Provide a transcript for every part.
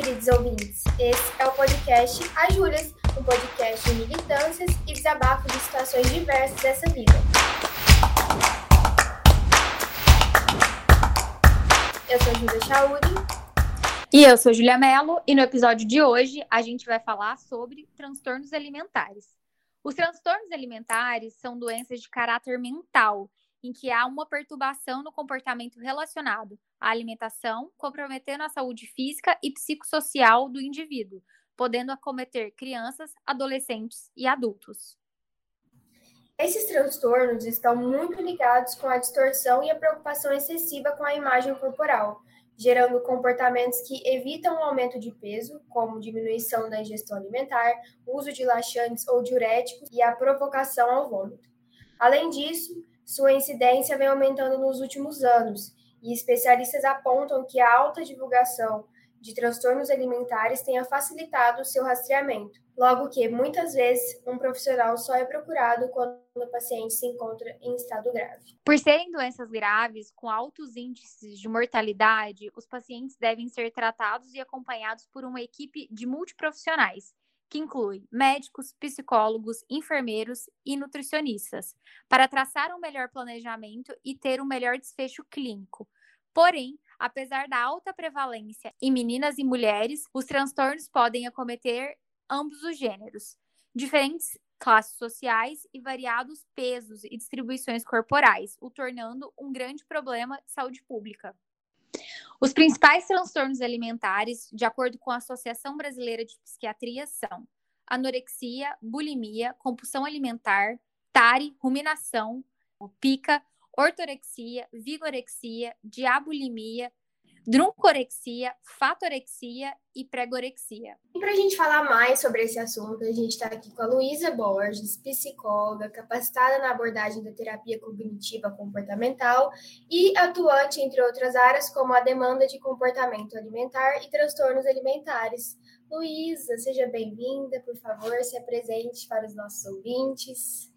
queridos ouvintes. Esse é o podcast A Júlias, um podcast de militâncias e desabafo de situações diversas dessa vida. Eu sou Júlia Chauri. E eu sou Julia Mello, e no episódio de hoje a gente vai falar sobre transtornos alimentares. Os transtornos alimentares são doenças de caráter mental em que há uma perturbação no comportamento relacionado à alimentação, comprometendo a saúde física e psicossocial do indivíduo, podendo acometer crianças, adolescentes e adultos. Esses transtornos estão muito ligados com a distorção e a preocupação excessiva com a imagem corporal, gerando comportamentos que evitam o aumento de peso, como diminuição da ingestão alimentar, uso de laxantes ou diuréticos e a provocação ao vômito. Além disso, sua incidência vem aumentando nos últimos anos, e especialistas apontam que a alta divulgação de transtornos alimentares tenha facilitado o seu rastreamento, logo que, muitas vezes, um profissional só é procurado quando o paciente se encontra em estado grave. Por serem doenças graves, com altos índices de mortalidade, os pacientes devem ser tratados e acompanhados por uma equipe de multiprofissionais, que inclui médicos, psicólogos, enfermeiros e nutricionistas, para traçar um melhor planejamento e ter um melhor desfecho clínico. Porém, apesar da alta prevalência em meninas e mulheres, os transtornos podem acometer ambos os gêneros, diferentes classes sociais e variados pesos e distribuições corporais, o tornando um grande problema de saúde pública. Os principais transtornos alimentares, de acordo com a Associação Brasileira de Psiquiatria, são anorexia, bulimia, compulsão alimentar, tare, ruminação, pica, ortorexia, vigorexia, diabulimia, druncorexia, fatorexia e pregorexia. E para a gente falar mais sobre esse assunto, a gente está aqui com a Luísa Borges, psicóloga, capacitada na abordagem da terapia cognitiva comportamental e atuante, entre outras áreas, como a demanda de comportamento alimentar e transtornos alimentares. Luísa, seja bem-vinda, por favor, se apresente para os nossos ouvintes.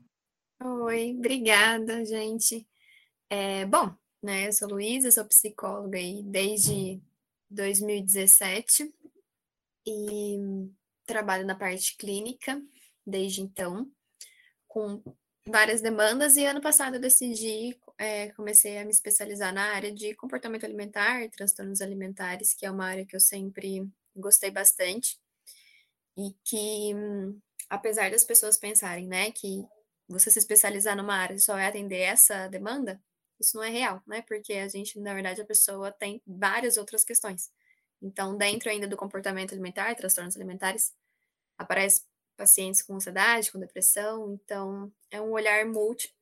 Oi, obrigada, gente. É, bom, né? Eu sou Luísa, sou psicóloga aí desde 2017 e trabalho na parte clínica desde então, com várias demandas, e ano passado eu decidi, é, comecei a me especializar na área de comportamento alimentar, transtornos alimentares, que é uma área que eu sempre gostei bastante, e que, apesar das pessoas pensarem, né, que você se especializar numa área só vai atender essa demanda, isso não é real, né? Porque a gente, na verdade, a pessoa tem várias outras questões. Então, dentro ainda do comportamento alimentar, transtornos alimentares, aparece pacientes com ansiedade, com depressão, então é um olhar multi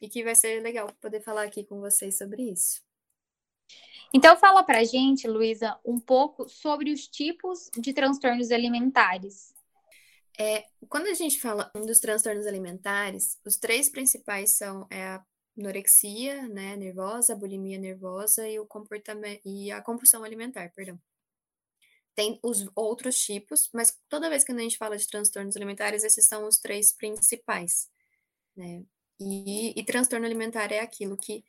e que vai ser legal poder falar aqui com vocês sobre isso. Então fala pra gente, Luísa, um pouco sobre os tipos de transtornos alimentares. É, quando a gente fala dos transtornos alimentares, os três principais são é a anorexia, né, nervosa, bulimia nervosa e o comportamento e a compulsão alimentar, perdão. Tem os outros tipos, mas toda vez que a gente fala de transtornos alimentares, esses são os três principais, né? E, e transtorno alimentar é aquilo que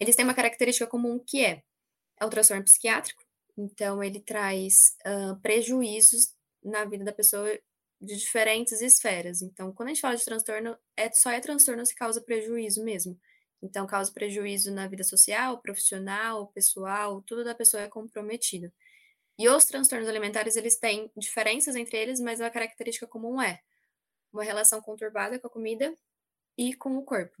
eles têm uma característica comum que é é um transtorno psiquiátrico, então ele traz uh, prejuízos na vida da pessoa de diferentes esferas. Então, quando a gente fala de transtorno, é só é transtorno se causa prejuízo mesmo. Então, causa prejuízo na vida social, profissional, pessoal, tudo da pessoa é comprometido. E os transtornos alimentares, eles têm diferenças entre eles, mas a característica comum é uma relação conturbada com a comida e com o corpo.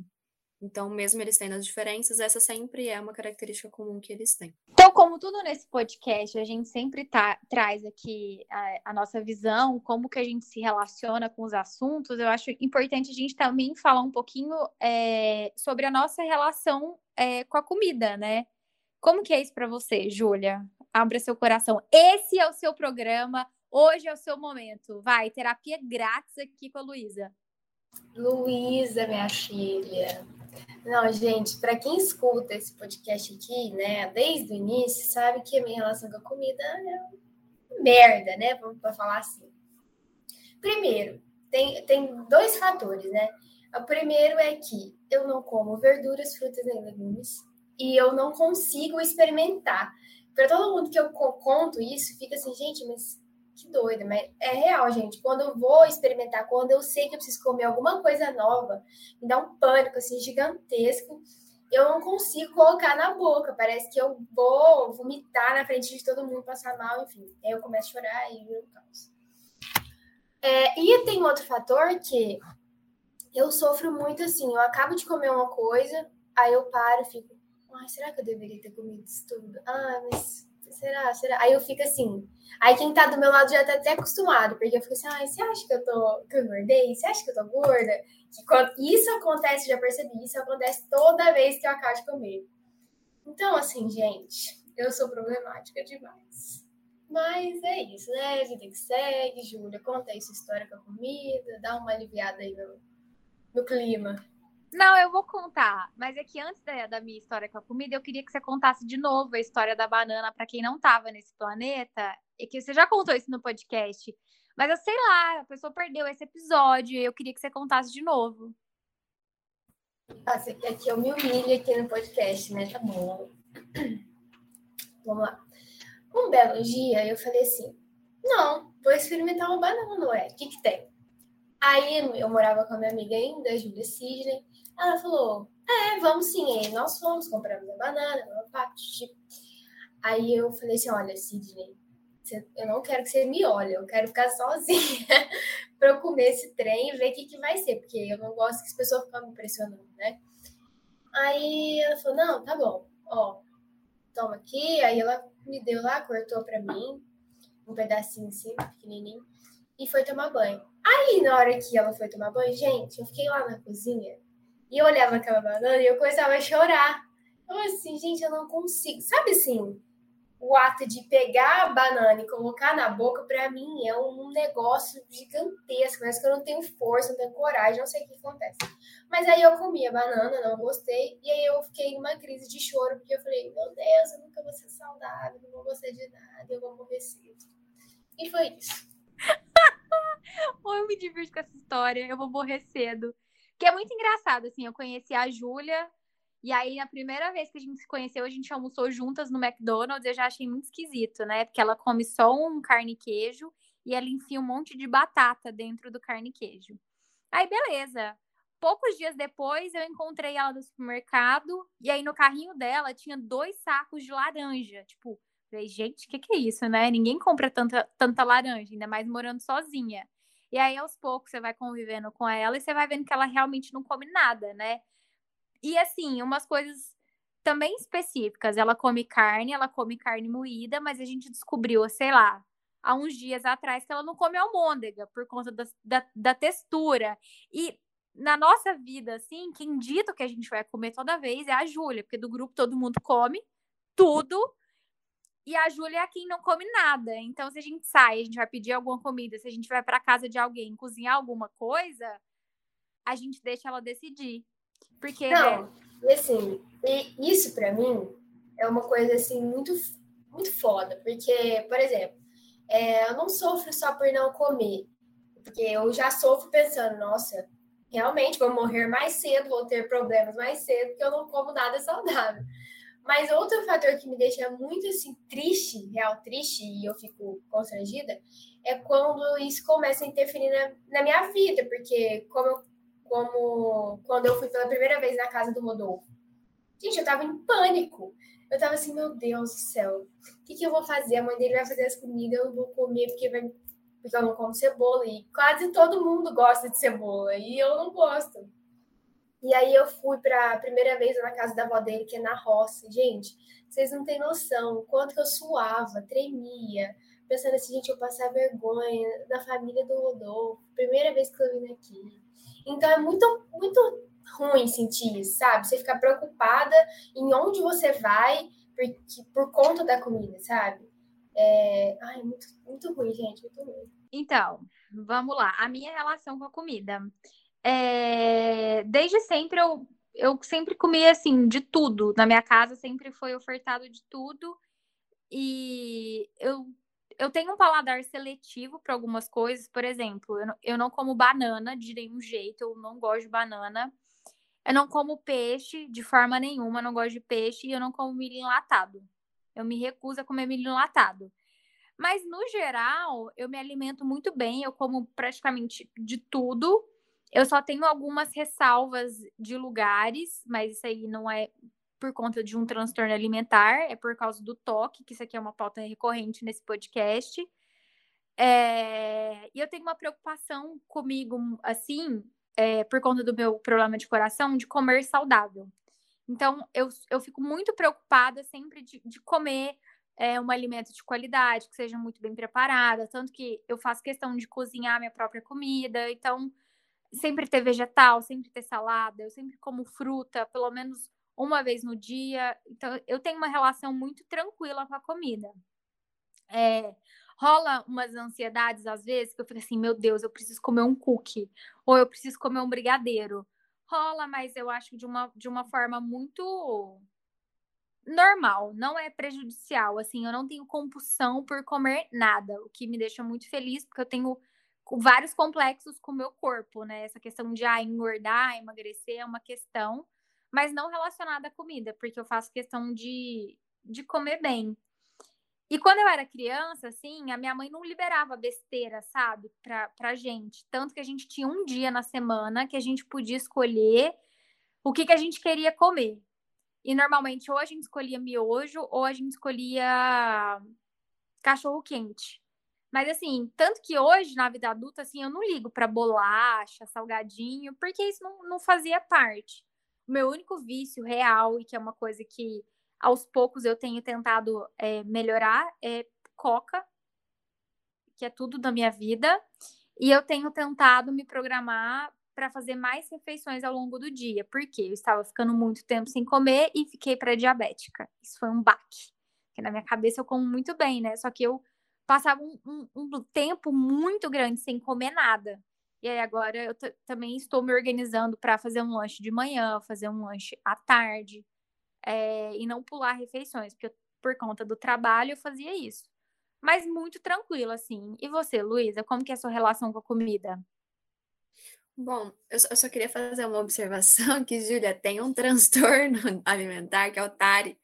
Então, mesmo eles tendo as diferenças, essa sempre é uma característica comum que eles têm. Então, como tudo nesse podcast, a gente sempre tá, traz aqui a, a, nossa visão, como que a gente se relaciona com os assuntos, eu acho importante a gente também falar um pouquinho é, sobre a nossa relação é, com a comida, né? Como que é isso para você, Júlia? Abra seu coração. Esse é o seu programa, hoje é o seu momento. Vai, terapia grátis aqui com a Luísa. Luísa, minha filha, não, gente, para quem escuta esse podcast aqui, né, desde o início, sabe que a minha relação com a comida é merda, né? Vamos falar assim. Primeiro, tem, tem dois fatores, né? O primeiro é que eu não como verduras, frutas e legumes e eu não consigo experimentar para todo mundo que eu conto isso, fica assim, gente, mas que doida, mas é real, gente. Quando eu vou experimentar, quando eu sei que eu preciso comer alguma coisa nova, me dá um pânico assim gigantesco. Eu não consigo colocar na boca, parece que eu vou vomitar na frente de todo mundo, passar mal, enfim. Aí eu começo a chorar e vira caos. É, e tem outro fator que eu sofro muito assim, eu acabo de comer uma coisa, aí eu paro fico, ai, será que eu deveria ter comido isso tudo? Ah, mas será, será? Aí eu fico assim. Aí quem tá do meu lado já tá até acostumado, porque eu fico assim, ai, você acha que eu tô que eu engordei? Você acha que eu tô gorda? Que quando isso acontece, já percebi, isso acontece toda vez que eu acabo de comer. Então, assim, gente, eu sou problemática demais. Mas é isso, né? Vida que segue, Júlia, conta aí sua história com a comida, dá uma aliviada aí no, no clima. Não, eu vou contar. Mas é que antes da, da, minha história com a comida, eu queria que você contasse de novo a história da banana para quem não estava nesse planeta. E que você já contou isso no podcast. Mas eu sei lá, a pessoa perdeu esse episódio e eu queria que você contasse de novo. Ah, você quer que eu me humilhe aqui no podcast, né? Tá bom. Vamos lá. Um belo dia eu falei assim: não, vou experimentar uma banana, ué. O que, que tem? Aí eu morava com a minha amiga ainda, a Júlia Sidney. Ela falou: É, vamos sim. Nós fomos, compramos a banana, opa, tipo. Aí eu falei assim: Olha, Sidney, eu não quero que você me olhe, eu quero ficar sozinha para eu comer esse trem e ver o que, que vai ser, porque eu não gosto que as pessoas ficam me pressionando, né? Aí ela falou: Não, tá bom, ó, toma aqui. Aí ela me deu lá, cortou para mim um pedacinho assim, pequenininho, e foi tomar banho. Aí, na hora que ela foi tomar banho, gente, eu fiquei lá na cozinha e eu olhava aquela banana e eu começava a chorar. Eu assim, gente, eu não consigo. Sabe assim, o ato de pegar a banana e colocar na boca, para mim, é um negócio gigantesco. Parece que eu não tenho força, não tenho coragem, não sei o que acontece. Mas aí eu comi a banana, não gostei, e aí eu fiquei numa crise de choro, porque eu falei, meu Deus, eu nunca vou ser saudável, não vou gostar de nada, eu vou morrer cedo. E foi isso. eu me divirto com essa história, eu vou morrer cedo. Que é muito engraçado, assim, eu conheci a Júlia, e aí, na primeira vez que a gente se conheceu, a gente almoçou juntas no McDonald's, eu já achei muito esquisito, né? Porque ela come só um carne e queijo, e ela enfia um monte de batata dentro do carne e queijo. Aí, beleza. Poucos dias depois, eu encontrei ela no supermercado, e aí no carrinho dela tinha dois sacos de laranja. Tipo, falei, gente, o que, que é isso, né? Ninguém compra tanta, tanta laranja, ainda mais morando sozinha. E aí, aos poucos, você vai convivendo com ela e você vai vendo que ela realmente não come nada, né? E assim, umas coisas também específicas. Ela come carne, ela come carne moída, mas a gente descobriu, sei lá, há uns dias atrás que ela não come almôndega por conta da, da, da textura. E na nossa vida, assim, quem dita que a gente vai comer toda vez é a Júlia, porque do grupo todo mundo come tudo e a Júlia é quem não come nada. Então, se a gente sai, a gente vai pedir alguma comida, se a gente vai para casa de alguém cozinhar alguma coisa, a gente deixa ela decidir. Porque. Não, e assim, e isso para mim é uma coisa assim muito, muito foda. Porque, por exemplo, é, eu não sofro só por não comer. Porque eu já sofro pensando, nossa, realmente vou morrer mais cedo, vou ter problemas mais cedo, porque eu não como nada saudável. Mas outro fator que me deixa muito assim triste, real triste, e eu fico constrangida, é quando isso começa a interferir na, na minha vida, porque como, como quando eu fui pela primeira vez na casa do Rodolfo, gente, eu tava em pânico. Eu tava assim, meu Deus do céu, o que, que eu vou fazer? A mãe dele vai fazer as comidas, eu vou comer porque, vai, porque eu não como cebola. E quase todo mundo gosta de cebola, e eu não gosto. E aí eu fui para a primeira vez na casa da avó dele, que é na roça. Gente, vocês não têm noção o quanto que eu suava, tremia, pensando assim, gente, eu passar vergonha na família do Rodolfo, primeira vez que eu vim aqui. Então é muito, muito ruim sentir isso, sabe? Você ficar preocupada em onde você vai por, por conta da comida, sabe? É... Ai, muito, muito ruim, gente, muito ruim. Então, vamos lá. A minha relação com a comida é, desde sempre eu, eu sempre comi assim de tudo. Na minha casa sempre foi ofertado de tudo. E eu, eu tenho um paladar seletivo para algumas coisas. Por exemplo, eu não, eu não como banana de nenhum jeito, eu não gosto de banana. Eu não como peixe de forma nenhuma, não gosto de peixe e eu não como milho enlatado. Eu me recuso a comer milho enlatado. Mas, no geral, eu me alimento muito bem, eu como praticamente de tudo. Eu só tenho algumas ressalvas de lugares, mas isso aí não é por conta de um transtorno alimentar, é por causa do toque, que isso aqui é uma pauta recorrente nesse podcast. É... E eu tenho uma preocupação comigo, assim, é, por conta do meu problema de coração, de comer saudável. Então, eu, eu fico muito preocupada sempre de, de comer é, um alimento de qualidade, que seja muito bem preparada, tanto que eu faço questão de cozinhar minha própria comida, então sempre ter vegetal, sempre ter salada, eu sempre como fruta, pelo menos uma vez no dia. Então, eu tenho uma relação muito tranquila com a comida. É, rola umas ansiedades às vezes que eu fico assim, meu Deus, eu preciso comer um cookie ou eu preciso comer um brigadeiro. Rola, mas eu acho de uma, de uma forma muito normal, não é prejudicial. Assim, eu não tenho compulsão por comer nada, o que me deixa muito feliz, porque eu tenho vários complexos com o meu corpo, né? Essa questão de ah, engordar, emagrecer é uma questão, mas não relacionada à comida, porque eu faço questão de, de comer bem. E quando eu era criança, assim, a minha mãe não liberava besteira, sabe, pra, pra gente. Tanto que a gente tinha um dia na semana que a gente podia escolher o que, que a gente queria comer. E normalmente ou a gente escolhia miojo ou a gente escolhia cachorro quente. Mas assim, tanto que hoje, na vida adulta, assim, eu não ligo para bolacha, salgadinho, porque isso não, não fazia parte. O meu único vício real, e que é uma coisa que aos poucos eu tenho tentado é, melhorar é coca, que é tudo da minha vida, e eu tenho tentado me programar para fazer mais refeições ao longo do dia, porque eu estava ficando muito tempo sem comer e fiquei pré-diabética. Isso foi um baque. Porque na minha cabeça eu como muito bem, né? Só que eu passava um, um, um tempo muito grande sem comer nada. E aí agora eu também estou me organizando para fazer um lanche de manhã, fazer um lanche à tarde, é, e não pular refeições, porque eu, por conta do trabalho eu fazia isso. Mas muito tranquilo, assim. E você, Luísa, como que é a sua relação com a comida? Bom, eu só, eu só queria fazer uma observação que Júlia tem um transtorno alimentar, que é o TARI,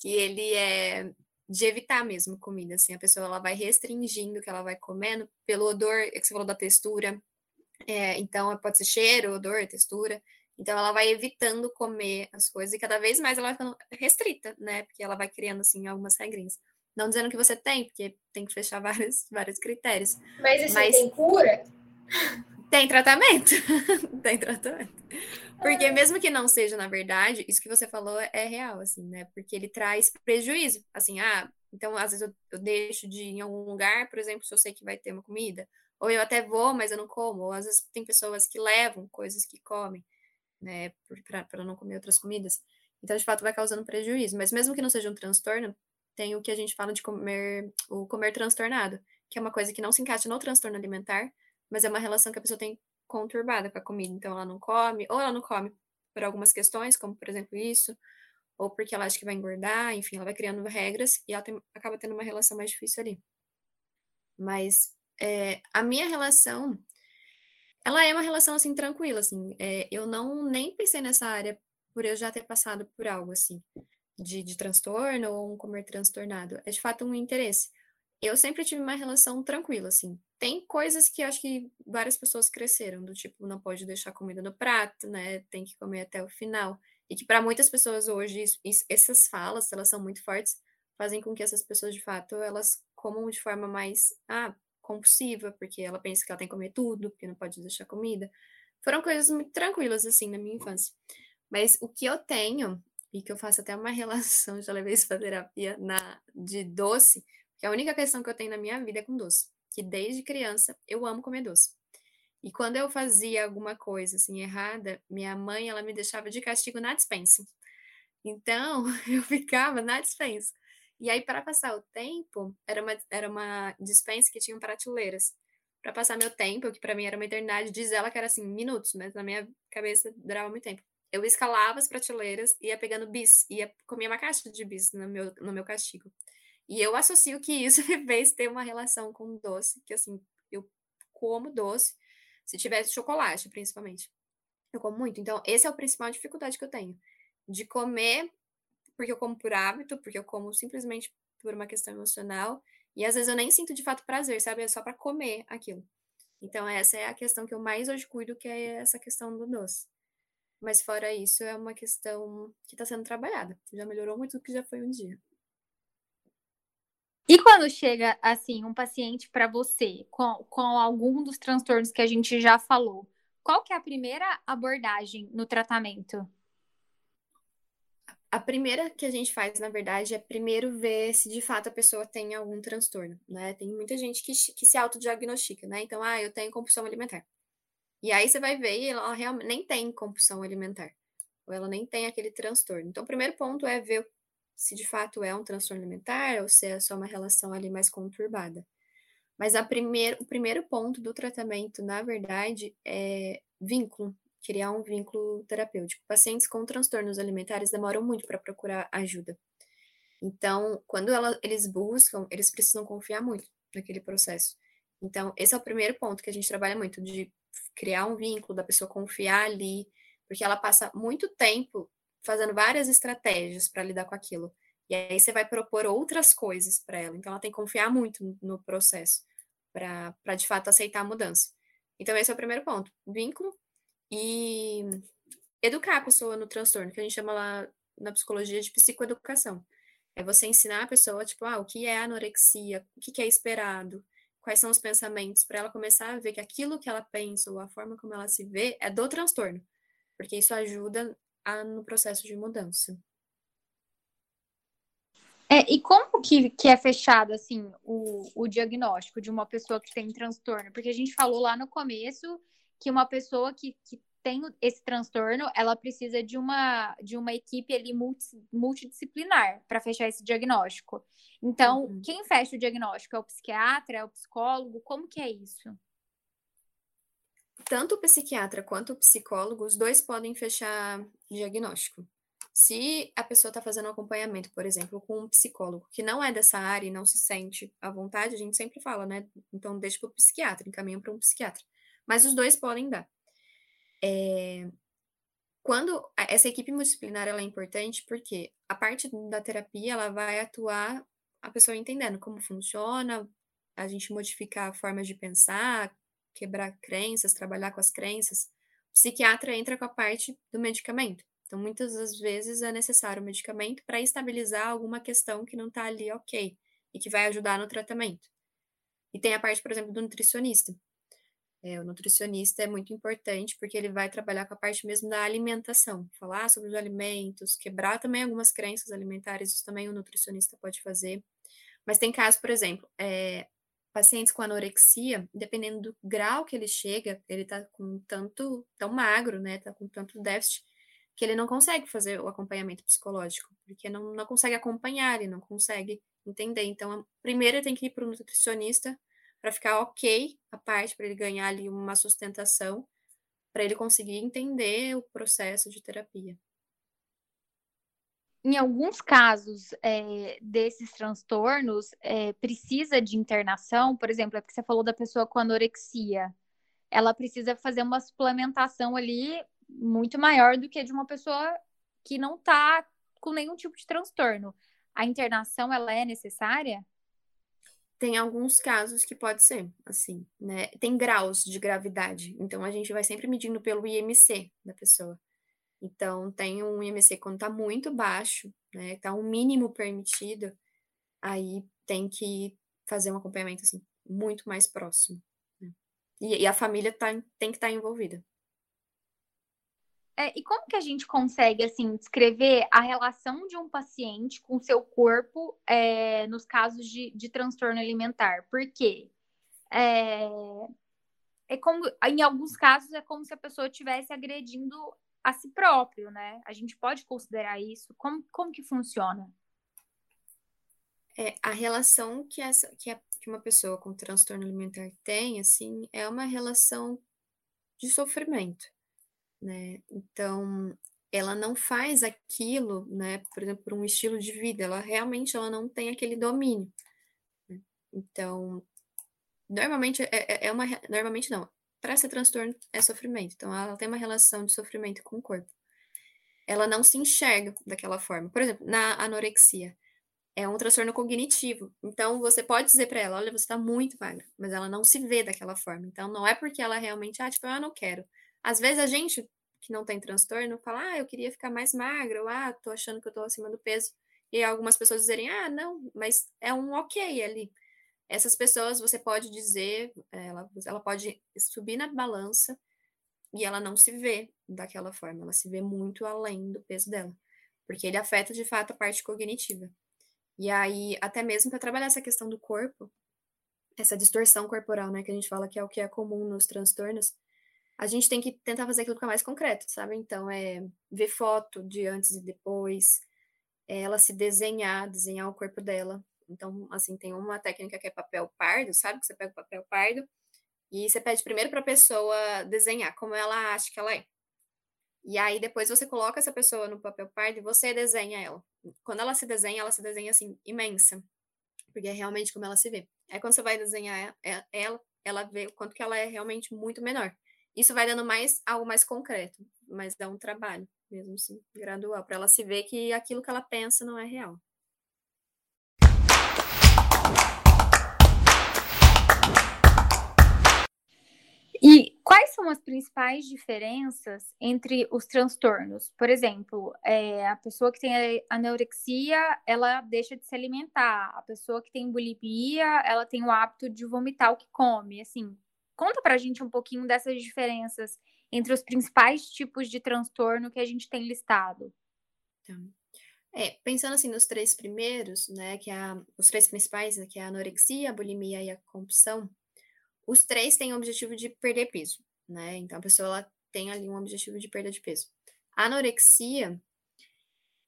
que ele é de evitar mesmo comida, assim, a pessoa ela vai restringindo o que ela vai comendo pelo odor, é que você falou da textura, é, então pode ser cheiro, odor, textura, então ela vai evitando comer as coisas e cada vez mais ela vai ficando restrita, né? Porque ela vai criando assim algumas regrinhas. Não dizendo que você tem, porque tem que fechar vários, vários critérios. Mas isso Mas... tem cura? Tem tratamento. tem tratamento. Porque mesmo que não seja, na verdade, isso que você falou é real, assim, né? Porque ele traz prejuízo. Assim, ah, então às vezes eu, eu deixo de ir em algum lugar, por exemplo, se eu sei que vai ter uma comida. Ou eu até vou, mas eu não como. Ou às vezes tem pessoas que levam coisas que comem né, para não comer outras comidas. Então, de fato, vai causando prejuízo. Mas mesmo que não seja um transtorno, tem o que a gente fala de comer, o comer transtornado, que é uma coisa que não se encaixa no transtorno alimentar, mas é uma relação que a pessoa tem conturbada com a comida. Então, ela não come, ou ela não come por algumas questões, como por exemplo isso, ou porque ela acha que vai engordar, enfim, ela vai criando regras e ela tem, acaba tendo uma relação mais difícil ali. Mas é, a minha relação ela é uma relação, assim, tranquila, assim. É, eu não nem pensei nessa área por eu já ter passado por algo, assim, de, de transtorno ou um comer transtornado. É, de fato, um interesse. Eu sempre tive uma relação tranquila, assim. Tem coisas que acho que várias pessoas cresceram, do tipo, não pode deixar comida no prato, né? Tem que comer até o final. E que para muitas pessoas hoje, essas falas, elas são muito fortes, fazem com que essas pessoas, de fato, elas comam de forma mais, ah, compulsiva, porque ela pensa que ela tem que comer tudo, porque não pode deixar comida. Foram coisas muito tranquilas, assim, na minha infância. Mas o que eu tenho, e que eu faço até uma relação, já levei isso para terapia, na, de doce, que a única questão que eu tenho na minha vida é com doce. Que desde criança eu amo comer doce. E quando eu fazia alguma coisa assim errada, minha mãe ela me deixava de castigo na dispensa. Então, eu ficava na dispensa. E aí, para passar o tempo, era uma, era uma dispensa que tinha prateleiras. Para passar meu tempo, que para mim era uma eternidade, diz ela que era assim, minutos, mas na minha cabeça durava muito tempo. Eu escalava as prateleiras, ia pegando bis, ia comia uma caixa de bis no meu, no meu castigo. E eu associo que isso me fez ter uma relação com doce, que assim, eu como doce, se tivesse chocolate, principalmente. Eu como muito. Então, essa é a principal dificuldade que eu tenho. De comer porque eu como por hábito, porque eu como simplesmente por uma questão emocional, e às vezes eu nem sinto de fato prazer, sabe? É só para comer aquilo. Então, essa é a questão que eu mais hoje cuido, que é essa questão do doce. Mas fora isso, é uma questão que está sendo trabalhada. Já melhorou muito do que já foi um dia. E quando chega, assim, um paciente para você com, com algum dos transtornos que a gente já falou, qual que é a primeira abordagem no tratamento? A primeira que a gente faz, na verdade, é primeiro ver se de fato a pessoa tem algum transtorno, né? Tem muita gente que, que se autodiagnostica, né? Então, ah, eu tenho compulsão alimentar. E aí você vai ver e ela realmente nem tem compulsão alimentar. Ou ela nem tem aquele transtorno. Então, o primeiro ponto é ver se de fato é um transtorno alimentar ou se é só uma relação ali mais conturbada. Mas o primeiro ponto do tratamento, na verdade, é vínculo, criar um vínculo terapêutico. Pacientes com transtornos alimentares demoram muito para procurar ajuda. Então, quando ela, eles buscam, eles precisam confiar muito naquele processo. Então, esse é o primeiro ponto que a gente trabalha muito, de criar um vínculo, da pessoa confiar ali, porque ela passa muito tempo fazendo várias estratégias para lidar com aquilo. E aí você vai propor outras coisas para ela. Então ela tem que confiar muito no processo para de fato aceitar a mudança. Então esse é o primeiro ponto, vínculo e educar a pessoa no transtorno, que a gente chama lá na psicologia de psicoeducação. É você ensinar a pessoa, tipo, ah, o que é anorexia, o que é esperado, quais são os pensamentos, para ela começar a ver que aquilo que ela pensa ou a forma como ela se vê é do transtorno, porque isso ajuda a, no processo de mudança. É, e como que, que é fechado, assim, o, o diagnóstico de uma pessoa que tem transtorno? Porque a gente falou lá no começo que uma pessoa que, que tem esse transtorno, ela precisa de uma, de uma equipe ali multi, multidisciplinar para fechar esse diagnóstico. Então, uhum. quem fecha o diagnóstico? É o psiquiatra? É o psicólogo? Como que é isso? Tanto o psiquiatra quanto o psicólogo, os dois podem fechar diagnóstico. Se a pessoa está fazendo um acompanhamento, por exemplo, com um psicólogo que não é dessa área e não se sente à vontade, a gente sempre fala, né? Então deixa para o psiquiatra, encaminha para um psiquiatra. Mas os dois podem dar. É... Quando essa equipe multidisciplinar ela é importante, porque a parte da terapia ela vai atuar a pessoa entendendo como funciona, a gente modificar formas de pensar, quebrar crenças, trabalhar com as crenças. O psiquiatra entra com a parte do medicamento. Então, muitas das vezes é necessário o medicamento para estabilizar alguma questão que não está ali ok e que vai ajudar no tratamento. E tem a parte, por exemplo, do nutricionista. É, o nutricionista é muito importante porque ele vai trabalhar com a parte mesmo da alimentação, falar sobre os alimentos, quebrar também algumas crenças alimentares, isso também o nutricionista pode fazer. Mas tem casos, por exemplo, é, pacientes com anorexia, dependendo do grau que ele chega, ele tá com tanto, tão magro, né, tá com tanto déficit, que ele não consegue fazer o acompanhamento psicológico, porque não, não consegue acompanhar, ele não consegue entender. Então, primeiro tem que ir para o nutricionista para ficar ok a parte, para ele ganhar ali uma sustentação, para ele conseguir entender o processo de terapia. Em alguns casos é, desses transtornos, é, precisa de internação, por exemplo, é porque você falou da pessoa com anorexia. Ela precisa fazer uma suplementação ali muito maior do que de uma pessoa que não está com nenhum tipo de transtorno. A internação, ela é necessária? Tem alguns casos que pode ser, assim, né? Tem graus de gravidade, então a gente vai sempre medindo pelo IMC da pessoa. Então, tem um IMC quando está muito baixo, né? Está um mínimo permitido, aí tem que fazer um acompanhamento, assim, muito mais próximo. Né? E, e, a família tá, tem que estar tá envolvida. É, e como que a gente consegue, assim, descrever a relação de um paciente com seu corpo é, nos casos de, de transtorno alimentar? Porque é, é como, em alguns casos, é como se a pessoa estivesse agredindo a si próprio, né? A gente pode considerar isso? Como, como que funciona? É, a relação que, essa, que, a, que uma pessoa com transtorno alimentar tem, assim, é uma relação de sofrimento né? Então, ela não faz aquilo, né, por exemplo, por um estilo de vida, ela realmente ela não tem aquele domínio. Né? Então, normalmente é, é, é uma, normalmente não, para ser transtorno é sofrimento. Então, ela tem uma relação de sofrimento com o corpo. ela não se enxerga daquela forma. Por exemplo, na anorexia, é um transtorno cognitivo. Então, você pode dizer para ela, olha, você está muito magra, mas ela não se vê daquela forma. Então, não é porque ela realmente, ah, tipo, eu não quero. Às vezes a gente que não tem transtorno fala, ah, eu queria ficar mais magra, ou ah, tô achando que eu tô acima do peso. E algumas pessoas dizerem, ah, não, mas é um ok ali. Essas pessoas você pode dizer, ela, ela pode subir na balança e ela não se vê daquela forma, ela se vê muito além do peso dela, porque ele afeta de fato a parte cognitiva. E aí, até mesmo para trabalhar essa questão do corpo, essa distorção corporal, né, que a gente fala que é o que é comum nos transtornos, a gente tem que tentar fazer aquilo ficar mais concreto, sabe? Então, é ver foto de antes e depois, é ela se desenhar, desenhar o corpo dela. Então, assim, tem uma técnica que é papel pardo, sabe? Que você pega o papel pardo e você pede primeiro para a pessoa desenhar como ela acha que ela é. E aí depois você coloca essa pessoa no papel pardo e você desenha ela. Quando ela se desenha, ela se desenha assim, imensa. Porque é realmente como ela se vê. Aí quando você vai desenhar ela, ela vê o quanto que ela é realmente muito menor. Isso vai dando mais algo mais concreto, mas dá um trabalho mesmo assim, gradual, para ela se ver que aquilo que ela pensa não é real. E quais são as principais diferenças entre os transtornos? Por exemplo, é, a pessoa que tem anorexia, ela deixa de se alimentar. A pessoa que tem bulimia, ela tem o hábito de vomitar o que come. Assim, conta pra gente um pouquinho dessas diferenças entre os principais tipos de transtorno que a gente tem listado. Então, é, pensando assim nos três primeiros, né, que é a, os três principais, né, que é a anorexia, a bulimia e a compulsão, os três têm o objetivo de perder peso, né? Então a pessoa ela tem ali um objetivo de perda de peso. A anorexia,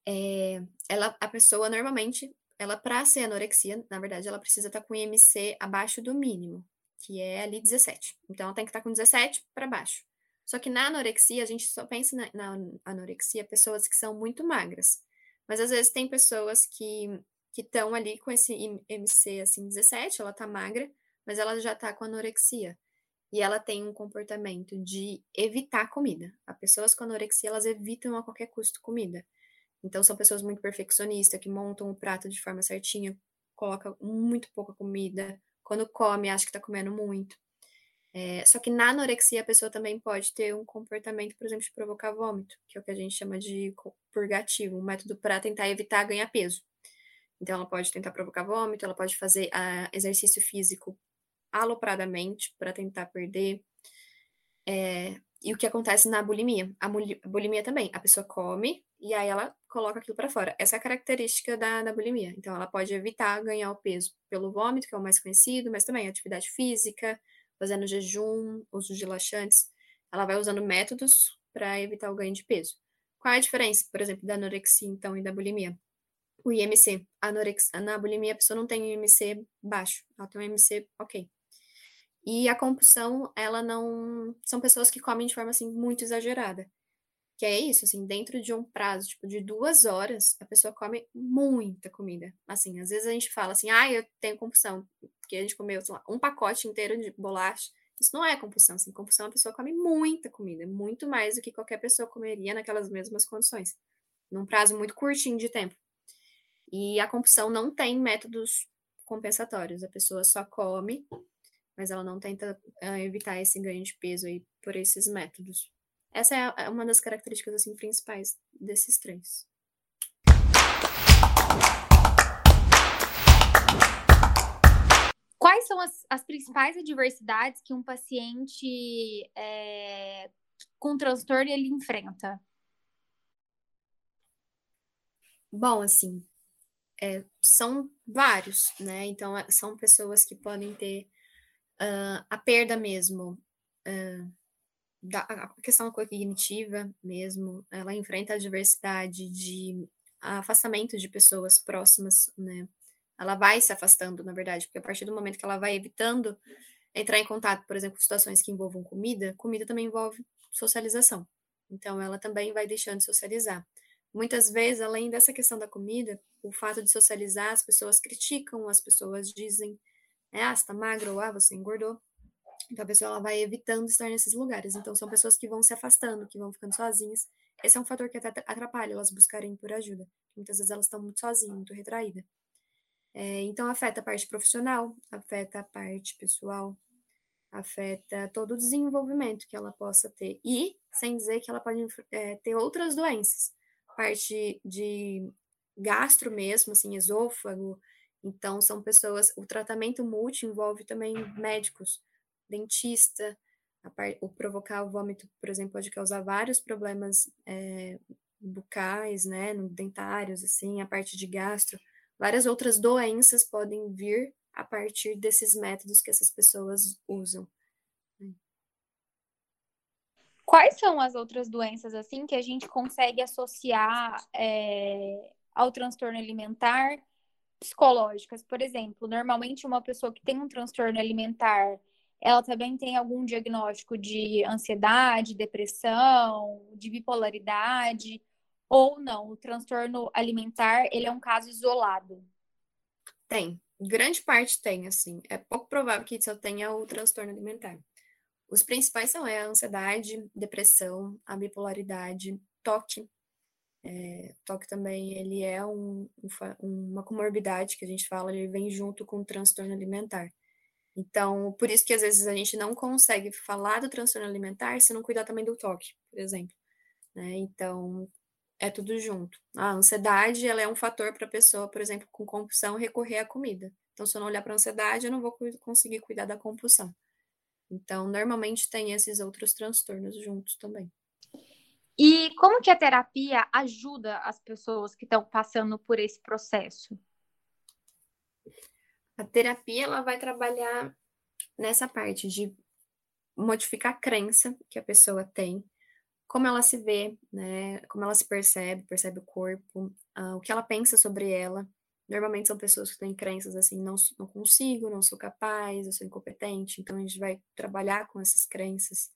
é, ela, a pessoa normalmente, ela para ser anorexia, na verdade, ela precisa estar tá com IMC abaixo do mínimo, que é ali 17. Então ela tem que estar tá com 17 para baixo. Só que na anorexia, a gente só pensa na, na anorexia pessoas que são muito magras. Mas às vezes tem pessoas que que estão ali com esse IMC assim 17, ela tá magra, mas ela já está com anorexia. E ela tem um comportamento de evitar comida. As pessoas com anorexia, elas evitam a qualquer custo comida. Então, são pessoas muito perfeccionistas, que montam o prato de forma certinha, coloca muito pouca comida. Quando come, acha que está comendo muito. É, só que na anorexia, a pessoa também pode ter um comportamento, por exemplo, de provocar vômito, que é o que a gente chama de purgativo, um método para tentar evitar ganhar peso. Então, ela pode tentar provocar vômito, ela pode fazer uh, exercício físico alopradamente para tentar perder. É, e o que acontece na bulimia? A, bulimia também. A pessoa come e aí ela coloca aquilo para fora. Essa é a característica da, da bulimia. Então, ela pode evitar ganhar o peso pelo vômito, que é o mais conhecido, mas também atividade física, fazendo jejum, uso de laxantes. Ela vai usando métodos para evitar o ganho de peso. Qual é a diferença, por exemplo, da anorexia, então, e da bulimia? O IMC. Anorexia, na bulimia, a pessoa não tem um IMC baixo, ela tem um IMC ok. E a compulsão, ela não. São pessoas que comem de forma assim muito exagerada. Que é isso, assim, dentro de um prazo, tipo, de duas horas, a pessoa come muita comida. Assim, às vezes a gente fala assim, ah, eu tenho compulsão, porque a gente comeu, lá, um pacote inteiro de bolacha. Isso não é compulsão, assim, compulsão a pessoa come muita comida, muito mais do que qualquer pessoa comeria naquelas mesmas condições, num prazo muito curtinho de tempo. E a compulsão não tem métodos compensatórios, a pessoa só come mas ela não tenta uh, evitar esse ganho de peso aí por esses métodos. Essa é, é uma das características assim principais desses três. Quais são as, as principais adversidades que um paciente é, com transtorno ele enfrenta? Bom, assim, é, são vários, né? Então, é, são pessoas que podem ter uh, a perda mesmo, uh, da, a questão cognitiva mesmo, ela enfrenta a diversidade de afastamento de pessoas próximas, né? Ela vai se afastando, na verdade, porque a partir do momento que ela vai evitando entrar em contato, por exemplo, com situações que envolvam comida, comida também envolve socialização. Então, ela também vai deixando de socializar. Muitas vezes, além dessa questão da comida, o fato de socializar, as pessoas criticam, as pessoas dizem é, ah, você tá magro, ou ah, você engordou. Então a pessoa ela vai evitando estar nesses lugares. Então são pessoas que vão se afastando, que vão ficando sozinhas. esse é um fator que até atrapalha elas buscarem por ajuda. Muitas vezes elas estão muito sozinhas, muito retraídas. É, então, afeta a parte profissional, afeta a parte pessoal, afeta todo o desenvolvimento que ela possa ter. E, sem dizer que ela pode é, ter outras doenças, parte de gastro mesmo, assim, esôfago. Então, são pessoas. O tratamento multi envolve também médicos, dentista. Par, o provocar o vômito, por exemplo, pode causar vários problemas é, bucais, né, dentários, assim, a parte de gastro. Várias outras doenças podem vir a partir desses métodos que essas pessoas usam. Quais são as outras doenças assim que a gente consegue associar é, ao transtorno alimentar psicológicas? Por exemplo, normalmente uma pessoa que tem um transtorno alimentar, ela também tem algum diagnóstico de ansiedade, depressão, de bipolaridade, ou não? O transtorno alimentar, ele é um caso isolado? Tem, grande parte tem, assim. É pouco provável que só tenha o transtorno alimentar. Os principais são é, a ansiedade, depressão, a bipolaridade, toque. É, toque também, ele é um, uma comorbidade que a gente fala, ele vem junto com o transtorno alimentar. Então, por isso que às vezes a gente não consegue falar do transtorno alimentar se não cuidar também do toque, por exemplo. Né? Então, é tudo junto. A ansiedade, ela é um fator para a pessoa, por exemplo, com compulsão, recorrer à comida. Então, se eu não olhar para a ansiedade, eu não vou conseguir cuidar da compulsão. Então, normalmente tem esses outros transtornos juntos também. E como que a terapia ajuda as pessoas que estão passando por esse processo? A terapia ela vai trabalhar nessa parte de modificar a crença que a pessoa tem como ela se vê, né? Como ela se percebe, percebe o corpo, uh, o que ela pensa sobre ela. Normalmente são pessoas que têm crenças assim, não, não consigo, não sou capaz, eu sou incompetente. Então a gente vai trabalhar com essas crenças.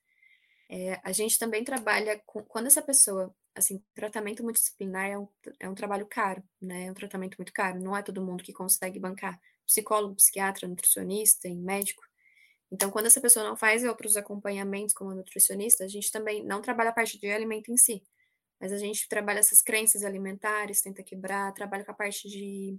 É, a gente também trabalha com quando essa pessoa, assim, tratamento multidisciplinar é um, é um trabalho caro, né? É um tratamento muito caro. Não é todo mundo que consegue bancar psicólogo, psiquiatra, nutricionista e médico. Então, quando essa pessoa não faz outros acompanhamentos como nutricionista, a gente também não trabalha a parte de alimento em si, mas a gente trabalha essas crenças alimentares, tenta quebrar, trabalha com a parte de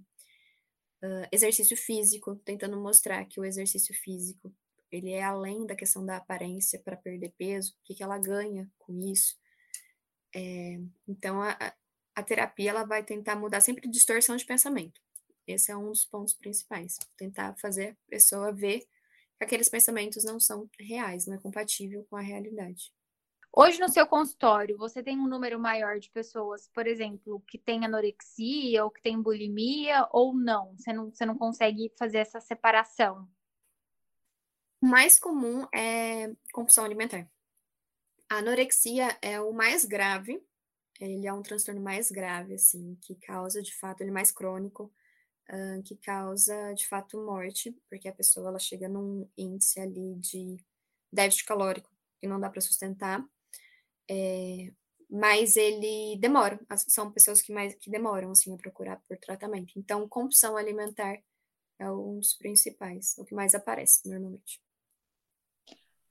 uh, exercício físico, tentando mostrar que o exercício físico ele é além da questão da aparência para perder peso, o que, que ela ganha com isso. É, então, a, a terapia ela vai tentar mudar sempre distorção de pensamento. Esse é um dos pontos principais. Tentar fazer a pessoa ver aqueles pensamentos não são reais, não é compatível com a realidade. Hoje no seu consultório, você tem um número maior de pessoas, por exemplo, que tem anorexia ou que tem bulimia ou não? Você não, você não consegue fazer essa separação? O mais comum é compulsão alimentar. A anorexia é o mais grave, ele é um transtorno mais grave, assim, que causa, de fato, ele é mais crônico, uh, que causa, de fato, morte, porque a pessoa ela chega num índice ali de déficit calórico que não dá para sustentar. É, mas ele demora, são pessoas que mais que demoram assim a procurar por tratamento. Então, compulsão alimentar é um dos principais, o que mais aparece normalmente.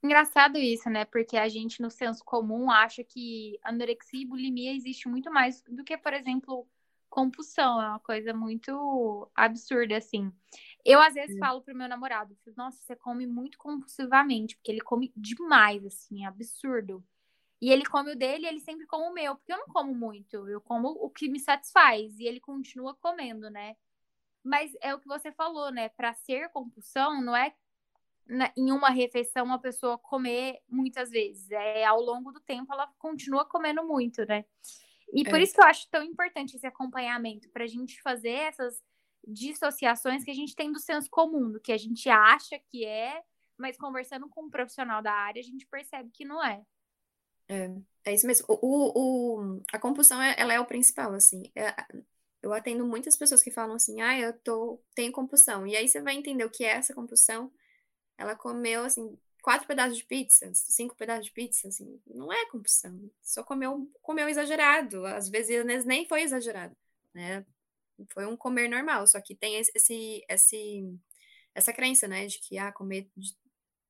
Engraçado isso, né? Porque a gente, no senso comum, acha que anorexia e bulimia existe muito mais do que, por exemplo, compulsão, é uma coisa muito absurda, assim. Eu, às vezes, falo pro meu namorado, nossa, você come muito compulsivamente, porque ele come demais, assim, é absurdo. E ele come o dele e ele sempre come o meu, porque eu não como muito, eu como o que me satisfaz, e ele continua comendo, né? Mas é o que você falou, né? Para ser compulsão, não é em uma refeição a pessoa comer muitas vezes, é ao longo do tempo ela continua comendo muito, né? E por é. isso que eu acho tão importante esse acompanhamento, para a gente fazer essas dissociações que a gente tem do senso comum, do que a gente acha que é, mas conversando com um profissional da área, a gente percebe que não é. É, é isso mesmo. O, o, a compulsão, é, ela é o principal, assim. É, eu atendo muitas pessoas que falam assim, ah, eu tô, tenho compulsão. E aí você vai entender o que é essa compulsão. Ela comeu, assim, quatro pedaços de pizza, cinco pedaços de pizza, assim, não é compulsão. Só comeu, comeu exagerado. Às vezes nem foi exagerado, né? Foi um comer normal, só que tem esse, esse essa crença, né, de que, ah, comer,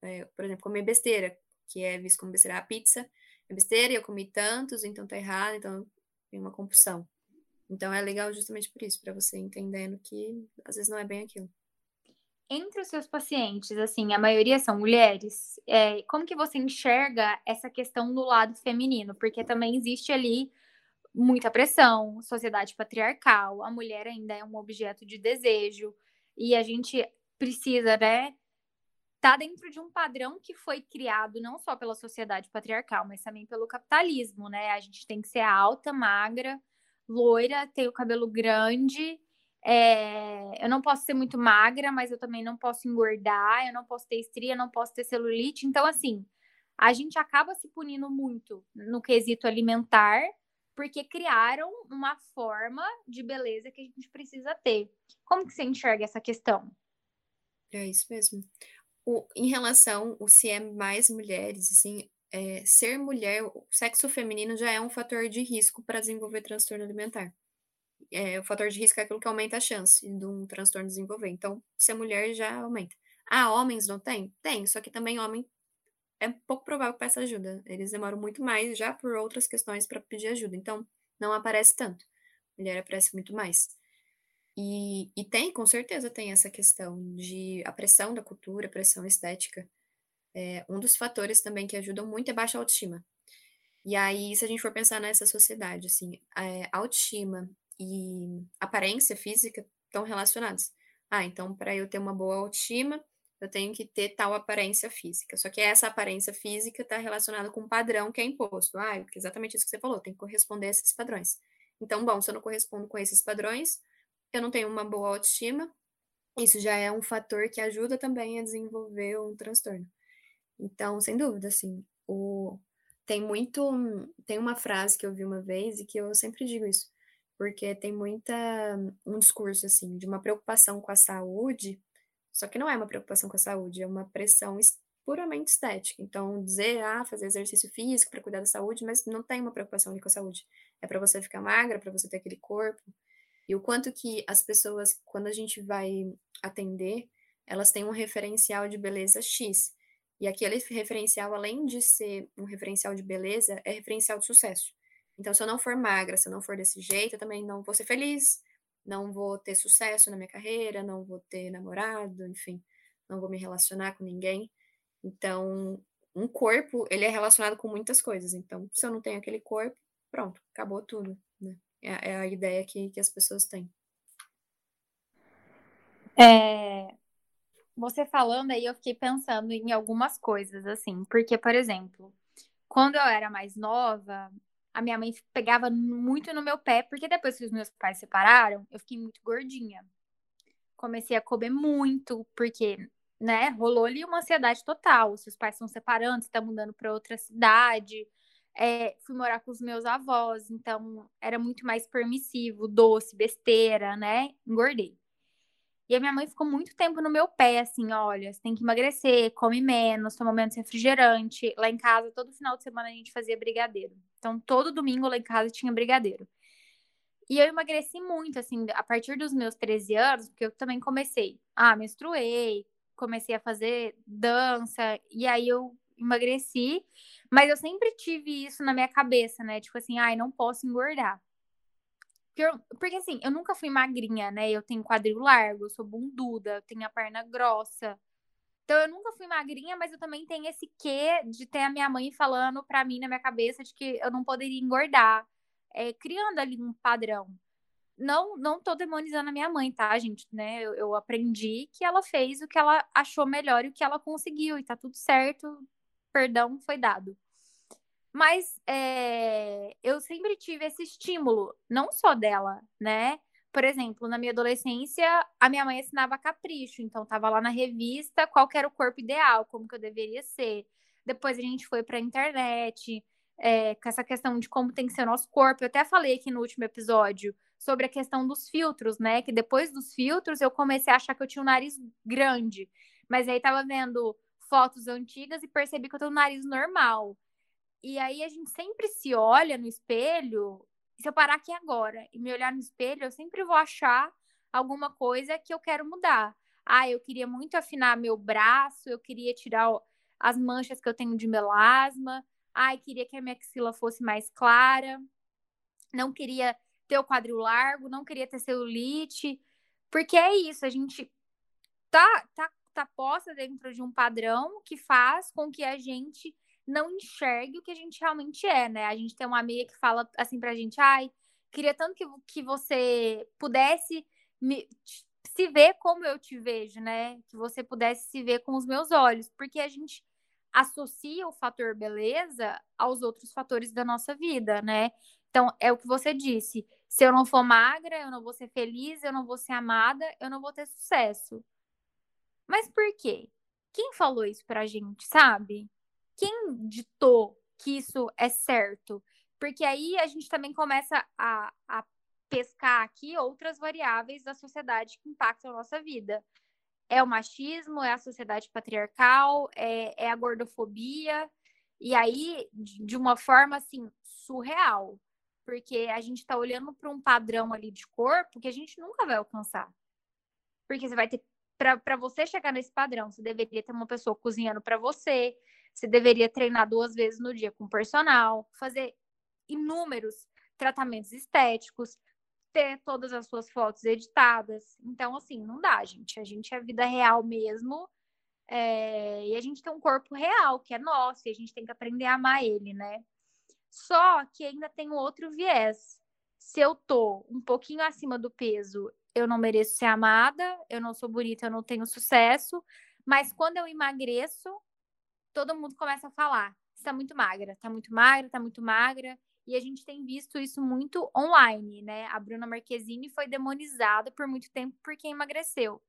é, por exemplo, comer besteira, que é visto como besteira, a pizza é besteira eu comi tantos, então tá errado, então tem uma compulsão. Então é legal justamente por isso, para você entendendo que às vezes não é bem aquilo. Entre os seus pacientes, assim, a maioria são mulheres. É, como que você enxerga essa questão do lado feminino? Porque também existe ali muita pressão, sociedade patriarcal, a mulher ainda é um objeto de desejo e a gente precisa, né, tá dentro de um padrão que foi criado não só pela sociedade patriarcal, mas também pelo capitalismo, né? A gente tem que ser alta, magra, loira, ter o cabelo grande. É... Eu não posso ser muito magra, mas eu também não posso engordar, eu não posso ter estria, não posso ter celulite. Então, assim, a gente acaba se punindo muito no quesito alimentar, porque criaram uma forma de beleza que a gente precisa ter. Como que você enxerga essa questão? É isso mesmo. O, em relação o se é mais mulheres, assim, é, ser mulher, o sexo feminino já é um fator de risco para desenvolver transtorno alimentar. É, o fator de risco é aquilo que aumenta a chance de um transtorno desenvolver. Então, ser mulher já aumenta. Ah, homens não tem? Tem, só que também homem é pouco provável que peça ajuda. Eles demoram muito mais já por outras questões para pedir ajuda. Então, não aparece tanto. Mulher aparece muito mais. E, e tem, com certeza, tem essa questão de a pressão da cultura, a pressão estética. É, um dos fatores também que ajudam muito é baixa autoestima. E aí, se a gente for pensar nessa sociedade, assim, é, autoestima e aparência física estão relacionados. Ah, então, para eu ter uma boa autoestima, eu tenho que ter tal aparência física. Só que essa aparência física está relacionada com um padrão que é imposto. Ah, exatamente isso que você falou, tem que corresponder a esses padrões. Então, bom, se eu não correspondo com esses padrões, eu não tenho uma boa autoestima, isso já é um fator que ajuda também a desenvolver um transtorno. Então, sem dúvida, assim, o... tem muito. Tem uma frase que eu vi uma vez e que eu sempre digo isso, porque tem muita. um discurso, assim, de uma preocupação com a saúde, só que não é uma preocupação com a saúde, é uma pressão puramente estética. Então, dizer, ah, fazer exercício físico para cuidar da saúde, mas não tem uma preocupação ali com a saúde. É para você ficar magra, para você ter aquele corpo. E o quanto que as pessoas, quando a gente vai atender, elas têm um referencial de beleza X. E aquele referencial, além de ser um referencial de beleza, é referencial de sucesso. Então, se eu não for magra, se eu não for desse jeito, eu também não vou ser feliz, não vou ter sucesso na minha carreira, não vou ter namorado, enfim, não vou me relacionar com ninguém. Então, um corpo, ele é relacionado com muitas coisas. Então, se eu não tenho aquele corpo, pronto, acabou tudo, né? É, é a ideia que, que as pessoas têm. É, você falando aí, eu fiquei pensando em algumas coisas, assim, porque, por exemplo, quando eu era mais nova, a minha mãe pegava muito no meu pé, porque depois que os meus pais separaram, eu fiquei muito gordinha. Comecei a comer muito, porque, né, rolou ali uma ansiedade total. Seus pais estão separando, você tá mudando para outra cidade, é, fui morar com os meus avós, então era muito mais permissivo, doce, besteira, né? Engordei. E a minha mãe ficou muito tempo no meu pé, assim, olha, você tem que emagrecer, come menos, toma menos refrigerante. Lá em casa, todo final de semana a gente fazia brigadeiro. Então, todo domingo lá em casa tinha brigadeiro. E eu emagreci muito, assim, a partir dos meus 13 anos, porque eu também comecei. Ah, menstruei, comecei a fazer dança, e aí eu emagreci, mas eu sempre tive isso na minha cabeça, né? Tipo assim, ai, não posso engordar. Porque, porque assim, eu nunca fui magrinha, né? Eu tenho quadril largo, eu sou bunduda, eu tenho a perna grossa. Então eu nunca fui magrinha, mas eu também tenho esse quê de ter a minha mãe falando pra mim na minha cabeça de que eu não poderia engordar, é, criando ali um padrão. Não, não tô demonizando a minha mãe, tá, gente? Né? Eu, eu aprendi que ela fez o que ela achou melhor e o que ela conseguiu, e tá tudo certo, perdão foi dado. Mas é, eu sempre tive esse estímulo, não só dela, né? Por exemplo, na minha adolescência, a minha mãe assinava capricho, então tava lá na revista qual era o corpo ideal, como que eu deveria ser. Depois a gente foi para a internet, é, com essa questão de como tem que ser o nosso corpo. Eu até falei aqui no último episódio sobre a questão dos filtros, né? Que depois dos filtros eu comecei a achar que eu tinha um nariz grande. Mas aí tava vendo fotos antigas e percebi que eu tenho um nariz normal. E aí a gente sempre se olha no espelho. Se eu parar aqui agora e me olhar no espelho, eu sempre vou achar alguma coisa que eu quero mudar. Ah, eu queria muito afinar meu braço, eu queria tirar as manchas que eu tenho de melasma. Ai, queria que a minha axila fosse mais clara. Não queria ter o quadril largo, não queria ter celulite. Porque é isso, a gente tá, tá, tá posta dentro de um padrão que faz com que a gente não enxergue o que a gente realmente é, né? A gente tem uma amiga que fala assim pra gente, ai, queria tanto que, que você pudesse me, se ver como eu te vejo, né? Que você pudesse se ver com os meus olhos, porque a gente associa o fator beleza aos outros fatores da nossa vida, né? Então, é o que você disse. Se eu não for magra, eu não vou ser feliz, eu não vou ser amada, eu não vou ter sucesso. Mas por quê? Quem falou isso pra gente, sabe? Quem ditou que isso é certo? Porque aí a gente também começa a, a pescar aqui outras variáveis da sociedade que impactam a nossa vida. É o machismo, é a sociedade patriarcal, é, é a gordofobia, e aí, de uma forma assim, surreal porque a gente está olhando para um padrão ali de corpo que a gente nunca vai alcançar. Porque você vai ter para você chegar nesse padrão, você deveria ter uma pessoa cozinhando para você, você deveria treinar duas vezes no dia com personal, fazer inúmeros tratamentos estéticos, ter todas as suas fotos editadas. Então, assim, não dá, gente. A gente é vida real mesmo. É... E a gente tem um corpo real, que é nosso, e a gente tem que aprender a amar ele, né? Só que ainda tem um outro viés. Se eu tô um pouquinho acima do peso, eu não mereço ser amada, eu não sou bonita, eu não tenho sucesso. Mas quando eu emagreço, todo mundo começa a falar: está muito magra, está muito magra, está muito magra. E a gente tem visto isso muito online, né? A Bruna Marquezine foi demonizada por muito tempo porque emagreceu.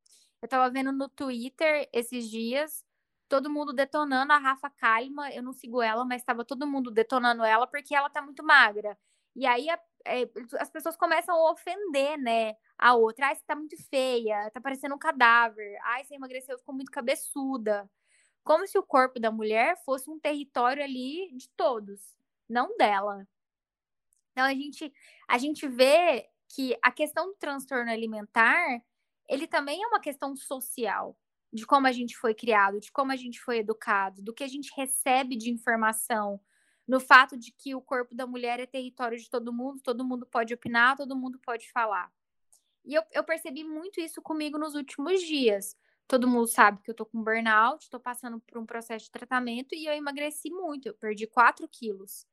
Eu tava vendo no Twitter esses dias todo mundo detonando a Rafa Kalimann. Eu não sigo ela, mas estava todo mundo detonando ela porque ela tá muito magra. E aí a, é, as pessoas começam a ofender, né? A outra. Ai, você tá muito feia, tá parecendo um cadáver. Ai, você emagreceu, ficou muito cabeçuda. Como se o corpo da mulher fosse um território ali de todos, não dela. Então a gente, a gente vê que a questão do transtorno alimentar, ele também é uma questão social de como a gente foi criado, de como a gente foi educado, do que a gente recebe de informação, no fato de que o corpo da mulher é território de todo mundo, todo mundo pode opinar, todo mundo pode falar. E eu, eu percebi muito isso comigo nos últimos dias. Todo mundo sabe que eu tô com burnout, estou passando por um processo de tratamento e eu emagreci muito, eu perdi 4 quilos.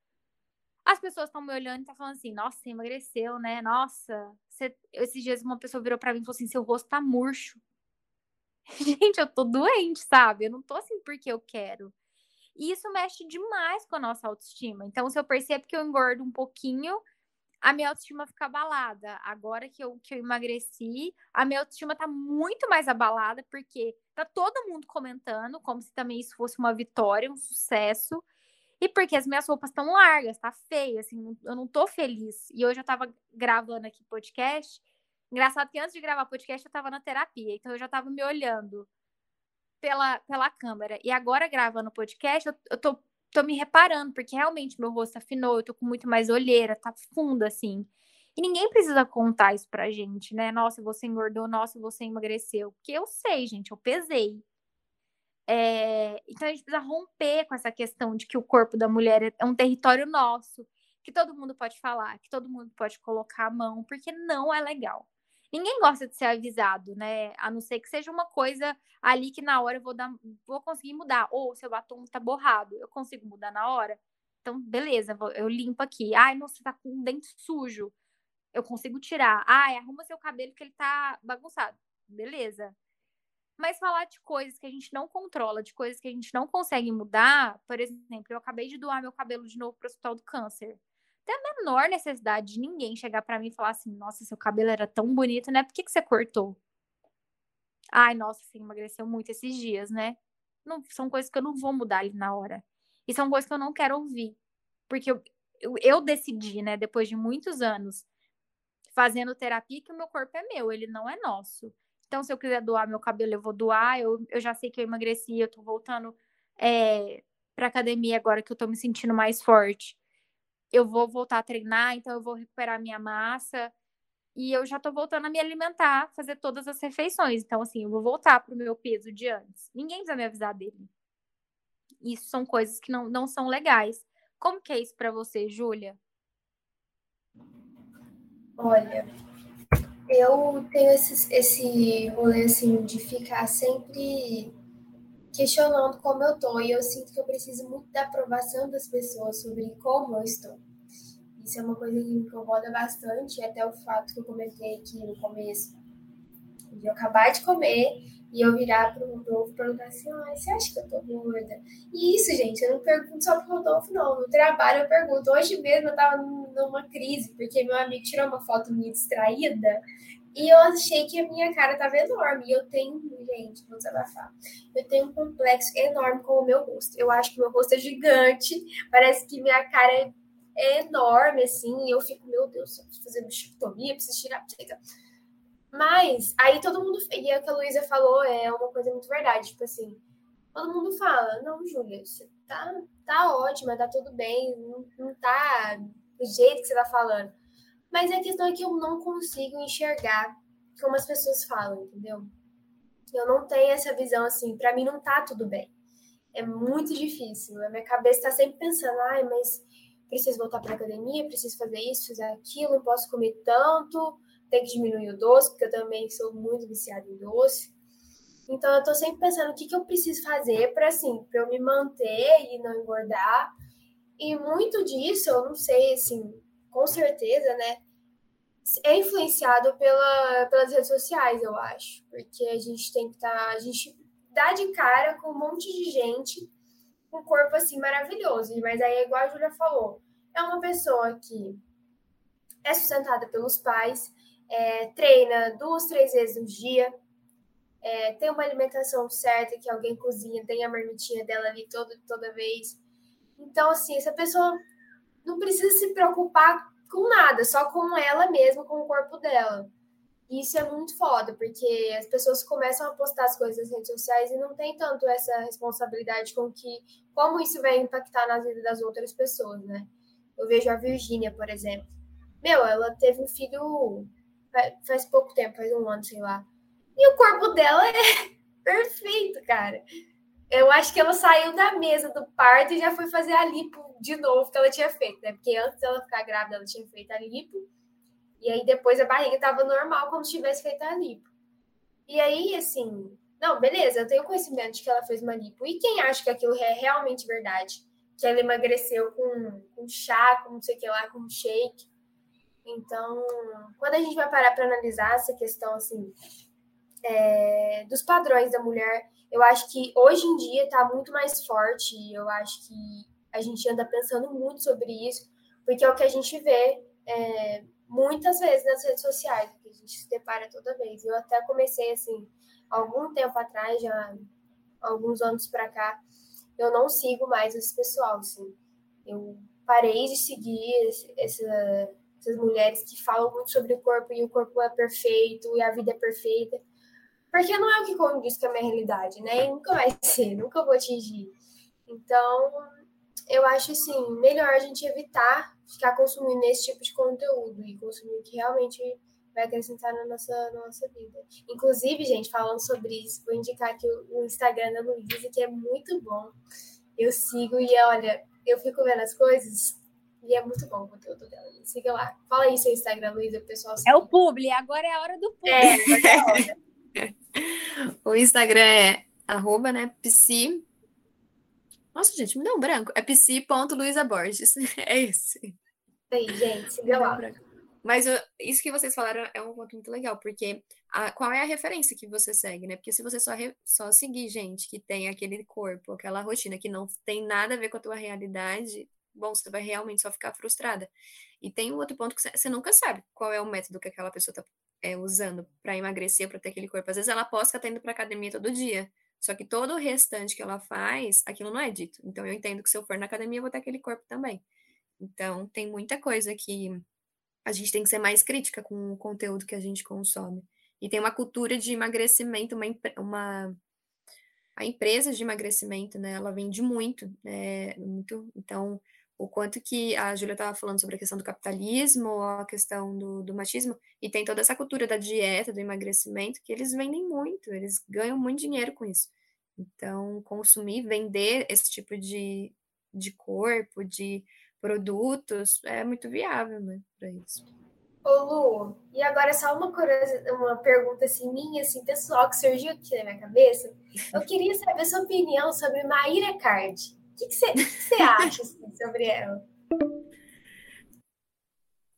As pessoas estão me olhando e estão falando assim, nossa, você emagreceu, né? Nossa, você... esses dias uma pessoa virou para mim e falou assim, seu rosto tá murcho. gente, eu tô doente, sabe? Eu não tô assim porque eu quero. E isso mexe demais com a nossa autoestima. Então, se eu percebo que eu engordo um pouquinho, a minha autoestima fica abalada. Agora que eu, que eu emagreci, a minha autoestima tá muito mais abalada, porque tá todo mundo comentando, como se também isso fosse uma vitória, um sucesso. E porque as minhas roupas estão largas, tá feia, assim, eu não tô feliz. E hoje eu tava gravando aqui podcast Engraçado que antes de gravar podcast eu tava na terapia, então eu já tava me olhando pela, pela câmera. E agora gravando podcast, eu, eu tô, tô me reparando, porque realmente meu rosto afinou, eu tô com muito mais olheira, tá fundo assim. E ninguém precisa contar isso pra gente, né? Nossa, você engordou, nossa, você emagreceu. Porque eu sei, gente, eu pesei. É... Então a gente precisa romper com essa questão de que o corpo da mulher é um território nosso, que todo mundo pode falar, que todo mundo pode colocar a mão, porque não é legal. Ninguém gosta de ser avisado, né? A não ser que seja uma coisa ali que na hora eu vou dar, vou conseguir mudar. Ou seu batom tá borrado, eu consigo mudar na hora. Então, beleza, eu limpo aqui. Ai, nossa, tá com o dente sujo. Eu consigo tirar. Ai, arruma seu cabelo que ele tá bagunçado. Beleza. Mas falar de coisas que a gente não controla, de coisas que a gente não consegue mudar, por exemplo, eu acabei de doar meu cabelo de novo para o Hospital do Câncer tem a menor necessidade de ninguém chegar para mim e falar assim: nossa, seu cabelo era tão bonito, né? Por que, que você cortou? Ai, nossa, você emagreceu muito esses dias, né? Não, são coisas que eu não vou mudar ali na hora. E são coisas que eu não quero ouvir. Porque eu, eu, eu decidi, né, depois de muitos anos fazendo terapia, que o meu corpo é meu, ele não é nosso. Então, se eu quiser doar meu cabelo, eu vou doar. Eu, eu já sei que eu emagreci, eu tô voltando é, pra academia agora que eu tô me sentindo mais forte eu vou voltar a treinar, então eu vou recuperar minha massa e eu já tô voltando a me alimentar, fazer todas as refeições. Então, assim, eu vou voltar pro meu peso de antes. Ninguém precisa me avisar dele. Isso são coisas que não, não são legais. Como que é isso para você, Júlia? Olha, eu tenho esse, esse rolê assim de ficar sempre questionando como eu tô e eu sinto que eu preciso muito da aprovação das pessoas sobre como eu estou. Isso é uma coisa que me incomoda bastante, até o fato que eu comentei aqui no começo, de eu acabar de comer e eu virar pro Rodolfo e perguntar assim, ah, você acha que eu tô gorda? E isso, gente, eu não pergunto só pro Rodolfo, não. No trabalho eu pergunto. Hoje mesmo eu tava numa crise, porque meu amigo tirou uma foto minha distraída e eu achei que a minha cara tava enorme. E eu tenho, gente, vou desabafar. Eu tenho um complexo enorme com o meu rosto. Eu acho que meu rosto é gigante. Parece que minha cara é, enorme, assim. E eu fico, meu Deus, eu preciso fazer bichectomia, preciso tirar. Chega. Mas aí todo mundo. E é o que a Luísa falou é uma coisa muito verdade. Tipo assim, todo mundo fala: não, Júlia, você tá, tá ótima, tá tudo bem, não, não tá do jeito que você tá falando. Mas a questão é que eu não consigo enxergar como as pessoas falam, entendeu? Eu não tenho essa visão assim, para mim não tá tudo bem. É muito difícil. A minha cabeça tá sempre pensando, ai, mas preciso voltar para academia, preciso fazer isso, fazer aquilo, não posso comer tanto, tem que diminuir o doce, porque eu também sou muito viciada em doce. Então eu tô sempre pensando o que, que eu preciso fazer para assim, para eu me manter e não engordar. E muito disso, eu não sei assim, com certeza, né? É influenciado pela, pelas redes sociais, eu acho. Porque a gente tem que estar. Tá, a gente dá de cara com um monte de gente com um corpo assim maravilhoso. Mas aí é igual a Júlia falou. É uma pessoa que é sustentada pelos pais, é, treina duas, três vezes no dia, é, tem uma alimentação certa, que alguém cozinha, tem a marmitinha dela ali todo, toda vez. Então, assim, essa pessoa não precisa se preocupar com nada, só com ela mesma, com o corpo dela. E isso é muito foda, porque as pessoas começam a postar as coisas nas redes sociais e não tem tanto essa responsabilidade com que como isso vai impactar na vida das outras pessoas, né? Eu vejo a Virgínia, por exemplo. Meu, ela teve um filho faz pouco tempo, faz um ano, sei lá. E o corpo dela é perfeito, cara. Eu acho que ela saiu da mesa do parto e já foi fazer a lipo de novo que ela tinha feito, né? Porque antes dela ficar grávida, ela tinha feito a lipo. E aí depois a barriga tava normal como se tivesse feito a lipo. E aí, assim, não, beleza, eu tenho conhecimento de que ela fez uma lipo. E quem acha que aquilo é realmente verdade? Que ela emagreceu com, com chá, com não sei o que lá, com shake. Então, quando a gente vai parar para analisar essa questão, assim, é, dos padrões da mulher, eu acho que hoje em dia está muito mais forte. Eu acho que a gente anda pensando muito sobre isso, porque é o que a gente vê é, muitas vezes nas redes sociais, que a gente se depara toda vez. Eu até comecei assim, algum tempo atrás, já alguns anos para cá, eu não sigo mais esse pessoal, assim. Eu parei de seguir essa, essas mulheres que falam muito sobre o corpo e o corpo é perfeito e a vida é perfeita. Porque não é o que condiz com a minha realidade, né? E nunca vai ser, nunca vou atingir. Então, eu acho assim, melhor a gente evitar ficar consumindo esse tipo de conteúdo e consumir o que realmente vai acrescentar na nossa, na nossa vida. Inclusive, gente, falando sobre isso, vou indicar aqui o Instagram da Luísa, que é muito bom. Eu sigo e olha, eu fico vendo as coisas e é muito bom o conteúdo dela. Siga lá. Fala aí seu Instagram, Luísa, o pessoal. É o publi, agora é a hora do publi. É, agora é a hora. o Instagram é arroba, né, psi nossa, gente, me deu um branco. É psi.luisaborges. É esse. Aí, gente, siga lá. Mas eu, isso que vocês falaram é um ponto muito legal, porque a, qual é a referência que você segue, né? Porque se você só, re, só seguir gente que tem aquele corpo, aquela rotina que não tem nada a ver com a tua realidade, bom, você vai realmente só ficar frustrada. E tem um outro ponto que você, você nunca sabe qual é o método que aquela pessoa tá é, usando para emagrecer, para ter aquele corpo. Às vezes ela posta que tá indo pra academia todo dia. Só que todo o restante que ela faz, aquilo não é dito. Então eu entendo que se eu for na academia, eu vou ter aquele corpo também. Então tem muita coisa que a gente tem que ser mais crítica com o conteúdo que a gente consome. E tem uma cultura de emagrecimento, uma, uma a empresa de emagrecimento, né, ela vende muito, né, muito, então o quanto que a Júlia estava falando sobre a questão do capitalismo, a questão do, do, machismo, e tem toda essa cultura da dieta, do emagrecimento, que eles vendem muito, eles ganham muito dinheiro com isso. Então, consumir, vender esse tipo de, de corpo, de produtos, é muito viável, né, para isso. Ô Lu, e agora só uma, uma pergunta assim, minha, assim, pessoal, que surgiu aqui na minha cabeça. Eu queria saber sua opinião sobre Maíra Card. O que você acha assim, sobre ela?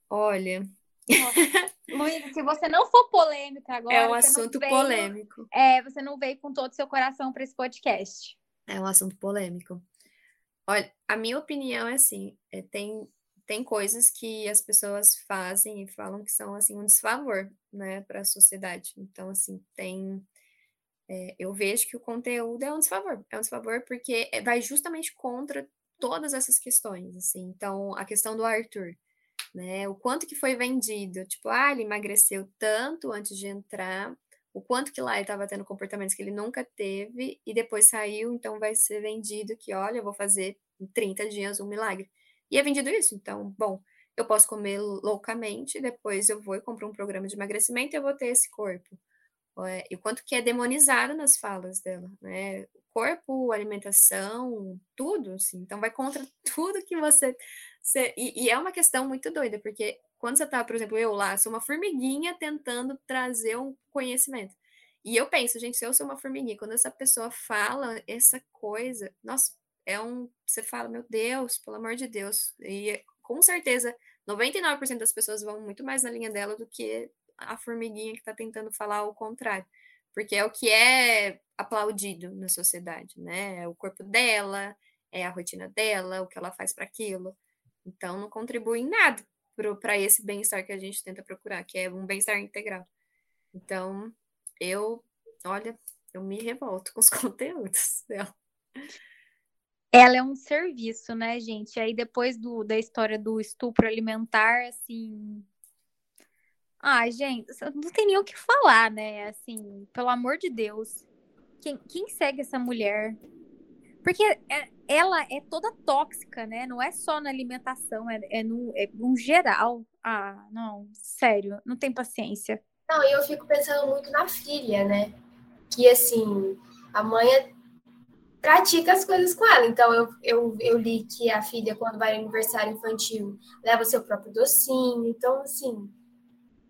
Olha. Luísa, se você não for polêmica agora. É um assunto veio, polêmico. É, você não veio com todo o seu coração para esse podcast. É um assunto polêmico. Olha, a minha opinião é assim: é, tem tem coisas que as pessoas fazem e falam que são assim um desfavor, né, para a sociedade. Então, assim, tem é, eu vejo que o conteúdo é um desfavor, é um desfavor porque é, vai justamente contra todas essas questões, assim. Então, a questão do Arthur, né, o quanto que foi vendido, tipo, ah, ele emagreceu tanto antes de entrar, o quanto que lá ele estava tendo comportamentos que ele nunca teve e depois saiu, então vai ser vendido que, olha, eu vou fazer em 30 dias um milagre. E é vendido isso. Então, bom, eu posso comer loucamente, depois eu vou e compro um programa de emagrecimento e eu vou ter esse corpo. E o quanto que é demonizado nas falas dela, né? Corpo, alimentação, tudo, assim. Então, vai contra tudo que você... você e, e, é uma questão muito doida, porque quando você tá, por exemplo, eu lá, sou uma formiguinha tentando trazer um conhecimento. E eu penso, gente, se eu sou uma formiguinha, quando essa pessoa fala essa coisa, nossa, é um. Você fala, meu Deus, pelo amor de Deus. E com certeza, 99% das pessoas vão muito mais na linha dela do que a formiguinha que está tentando falar o contrário. Porque é o que é aplaudido na sociedade, né? É o corpo dela, é a rotina dela, o que ela faz para aquilo. Então, não contribui em nada para esse bem-estar que a gente tenta procurar, que é um bem-estar integral. Então, eu, olha, eu me revolto com os conteúdos dela. Ela é um serviço, né, gente? Aí depois do, da história do estupro alimentar, assim. Ai, gente, não tem nem o que falar, né? Assim, pelo amor de Deus. Quem, quem segue essa mulher? Porque é, ela é toda tóxica, né? Não é só na alimentação, é, é, no, é no geral. Ah, não, sério, não tem paciência. Não, e eu fico pensando muito na filha, né? Que assim, a mãe é pratica as coisas com ela. Então, eu, eu, eu li que a filha, quando vai ao aniversário infantil, leva seu próprio docinho. Então, assim.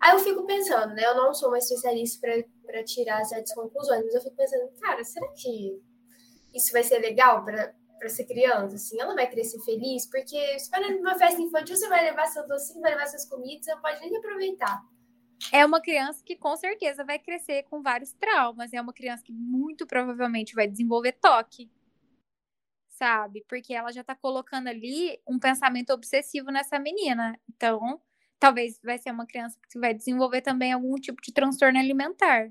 Aí eu fico pensando, né? Eu não sou uma especialista para tirar certas conclusões, mas eu fico pensando, cara, será que isso vai ser legal para ser criança, assim, ela vai crescer feliz, porque se for numa festa infantil, você vai levar seu docinho, vai levar suas comidas, você não pode nem aproveitar. É uma criança que com certeza vai crescer com vários traumas. É uma criança que muito provavelmente vai desenvolver toque. Sabe? Porque ela já tá colocando ali um pensamento obsessivo nessa menina. Então, talvez vai ser uma criança que vai desenvolver também algum tipo de transtorno alimentar.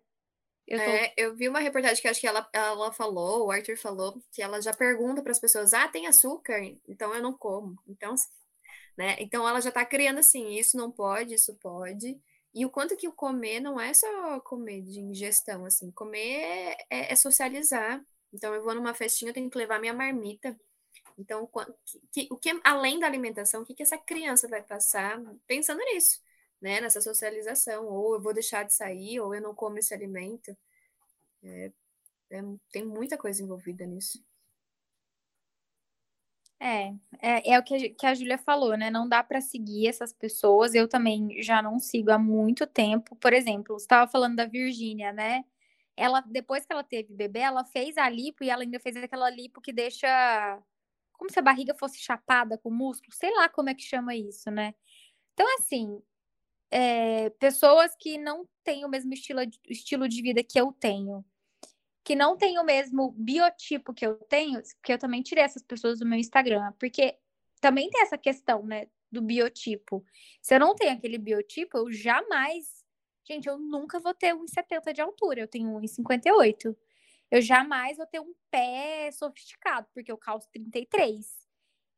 Eu, tô... é, eu vi uma reportagem que acho que ela, ela falou, o Arthur falou, que ela já pergunta para as pessoas: ah, tem açúcar? Então eu não como. Então, né? Então ela já tá criando assim: isso não pode, isso pode. E o quanto que o comer não é só comer de ingestão, assim, comer é, é socializar. Então, eu vou numa festinha, eu tenho que levar minha marmita. Então, o que além da alimentação, o que, que essa criança vai passar pensando nisso, né? Nessa socialização, ou eu vou deixar de sair, ou eu não como esse alimento. É, é, tem muita coisa envolvida nisso. É, é, é o que a, que a Júlia falou, né? Não dá para seguir essas pessoas. Eu também já não sigo há muito tempo. Por exemplo, você estava falando da Virgínia, né? Ela, depois que ela teve bebê, ela fez a lipo e ela ainda fez aquela lipo que deixa como se a barriga fosse chapada com músculo, sei lá como é que chama isso, né? Então, assim, é, pessoas que não têm o mesmo estilo, estilo de vida que eu tenho, que não tem o mesmo biotipo que eu tenho, que eu também tirei essas pessoas do meu Instagram, porque também tem essa questão, né, do biotipo. Se eu não tenho aquele biotipo, eu jamais, gente, eu nunca vou ter 1,70 de altura, eu tenho 1,58. Eu jamais vou ter um pé sofisticado, porque eu calço 33.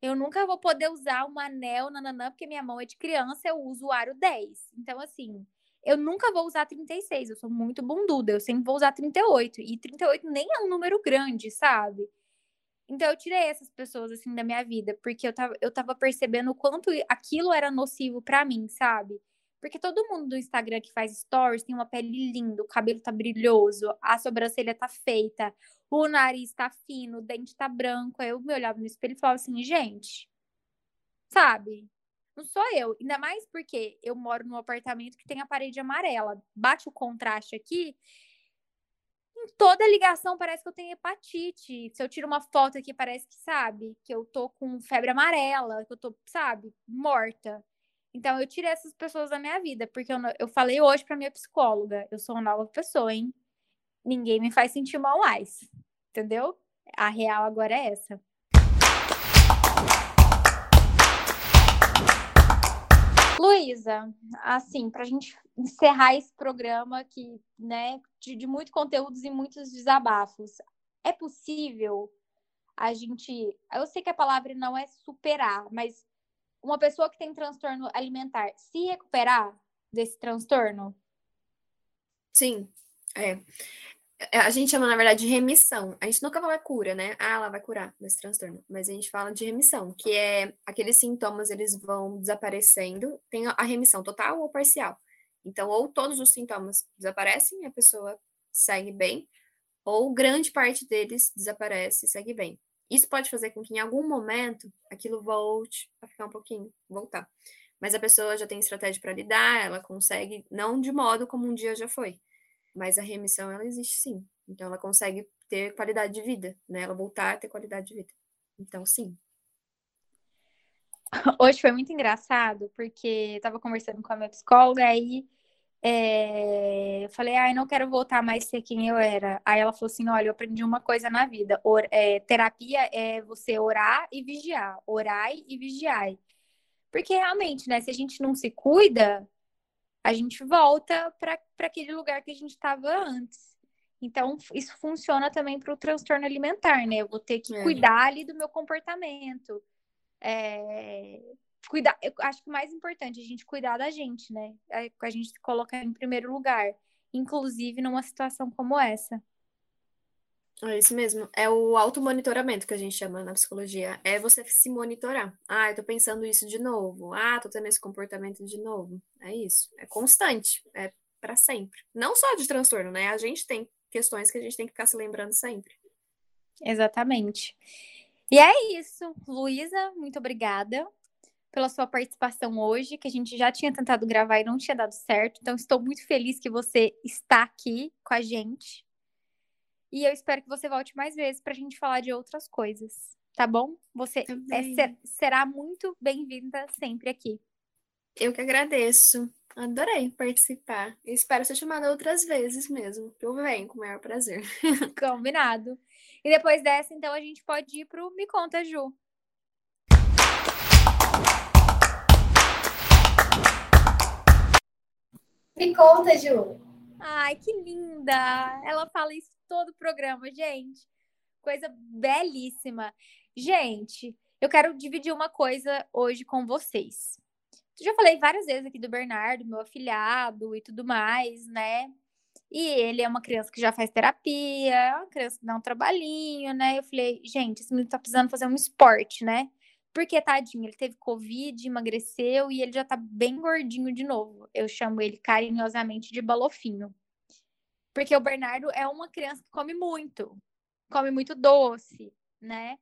Eu nunca vou poder usar um anel nananã, porque minha mão é de criança, eu uso o aro 10. Então, assim, eu nunca vou usar 36, eu sou muito bunduda, eu sempre vou usar 38. E 38 nem é um número grande, sabe? Então eu tirei essas pessoas assim da minha vida, porque eu tava, eu tava percebendo o quanto aquilo era nocivo para mim, sabe? Porque todo mundo do Instagram que faz stories tem uma pele linda, o cabelo tá brilhoso, a sobrancelha tá feita, o nariz tá fino, o dente tá branco. Aí eu me olhava no espelho e falava assim, gente, sabe? Não sou eu. Ainda mais porque eu moro num apartamento que tem a parede amarela. Bate o contraste aqui. Em toda ligação parece que eu tenho hepatite. Se eu tiro uma foto aqui, parece que, sabe, que eu tô com febre amarela, que eu tô, sabe, morta. Então eu tirei essas pessoas da minha vida, porque eu, eu falei hoje pra minha psicóloga, eu sou uma nova pessoa, hein? Ninguém me faz sentir mal mais. Entendeu? A real agora é essa. Luísa, assim, para a gente encerrar esse programa que, né, de, de muitos conteúdos e muitos desabafos, é possível a gente, eu sei que a palavra não é superar, mas uma pessoa que tem transtorno alimentar se recuperar desse transtorno? Sim, é. É, a gente chama, na verdade, de remissão. A gente nunca fala cura, né? Ah, ela vai curar desse transtorno. Mas a gente fala de remissão, que é aqueles sintomas, eles vão desaparecendo. Tem a remissão total ou parcial. Então, ou todos os sintomas desaparecem, a pessoa segue bem, ou grande parte deles desaparece e segue bem. Isso pode fazer com que em algum momento aquilo volte a ficar um pouquinho, voltar. Mas a pessoa já tem estratégia para lidar, ela consegue, não de modo como um dia já foi mas a remissão, ela existe sim. Então, ela consegue ter qualidade de vida, né? Ela voltar a ter qualidade de vida. Então, sim. Hoje foi muito engraçado, porque eu tava conversando com a minha psicóloga, aí é, eu falei, ai, ah, não quero voltar mais ser quem eu era. Aí ela falou assim: olha, eu aprendi uma coisa na vida. Or, é, terapia é você orar e vigiar. Orai e vigiai. Porque realmente, né, se a gente não se cuida, a gente volta para aquele lugar que a gente estava antes. Então, isso funciona também para o transtorno alimentar, né? Eu vou ter que é. cuidar ali do meu comportamento. É... Cuidar, eu acho que o mais importante é a gente cuidar da gente, né? É, a gente se colocar em primeiro lugar, inclusive numa situação como essa. É isso mesmo. É o automonitoramento que a gente chama na psicologia. É você se monitorar. Ah, eu tô pensando isso de novo. Ah, tô tendo esse comportamento de novo. É isso. É constante. É para sempre. Não só de transtorno, né? A gente tem questões que a gente tem que ficar se lembrando sempre. Exatamente. E é isso. Luísa, muito obrigada pela sua participação hoje, que a gente já tinha tentado gravar e não tinha dado certo. Então, estou muito feliz que você está aqui com a gente. E eu espero que você volte mais vezes para a gente falar de outras coisas, tá bom? Você é, ser, será muito bem-vinda sempre aqui. Eu que agradeço. Adorei participar. Espero ser chamada outras vezes mesmo. Eu venho com o maior prazer. Combinado. E depois dessa, então, a gente pode ir pro Me Conta, Ju. Me conta, Ju. Ai, que linda! Ela fala isso todo o programa, gente. Coisa belíssima. Gente, eu quero dividir uma coisa hoje com vocês. Eu já falei várias vezes aqui do Bernardo, meu afilhado e tudo mais, né? E ele é uma criança que já faz terapia, é uma criança que dá um trabalhinho, né? Eu falei, gente, esse menino tá precisando fazer um esporte, né? Porque, tadinho, ele teve Covid, emagreceu e ele já tá bem gordinho de novo. Eu chamo ele carinhosamente de balofinho. Porque o Bernardo é uma criança que come muito, come muito doce, né?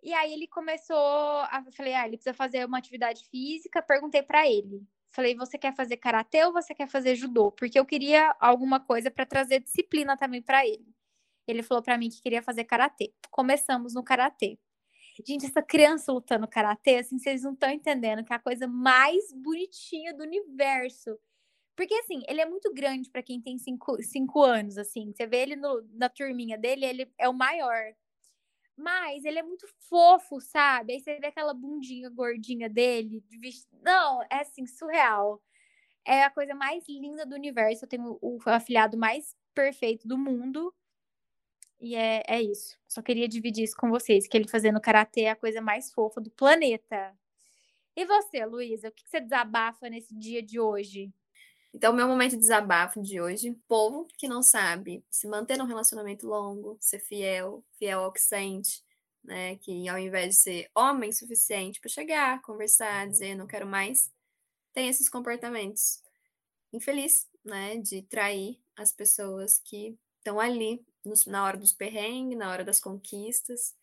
E aí ele começou, a, falei, ah, ele precisa fazer uma atividade física. Perguntei para ele, falei, você quer fazer karatê ou você quer fazer judô? Porque eu queria alguma coisa para trazer disciplina também para ele. Ele falou para mim que queria fazer karatê. Começamos no karatê. Gente, essa criança lutando karatê, assim, vocês não estão entendendo que é a coisa mais bonitinha do universo. Porque, assim, ele é muito grande para quem tem cinco, cinco anos, assim. Você vê ele no, na turminha dele, ele é o maior. Mas ele é muito fofo, sabe? Aí você vê aquela bundinha gordinha dele. Não, é assim, surreal. É a coisa mais linda do universo. Eu tenho o afilhado mais perfeito do mundo. E é, é isso. Só queria dividir isso com vocês, que ele fazendo karatê é a coisa mais fofa do planeta. E você, Luísa, o que você desabafa nesse dia de hoje? Então, meu momento de desabafo de hoje, povo que não sabe se manter num relacionamento longo, ser fiel, fiel ao que sente, né? Que ao invés de ser homem suficiente para chegar, conversar, dizer não quero mais, tem esses comportamentos infeliz, né, de trair as pessoas que estão ali na hora dos perrengues, na hora das conquistas.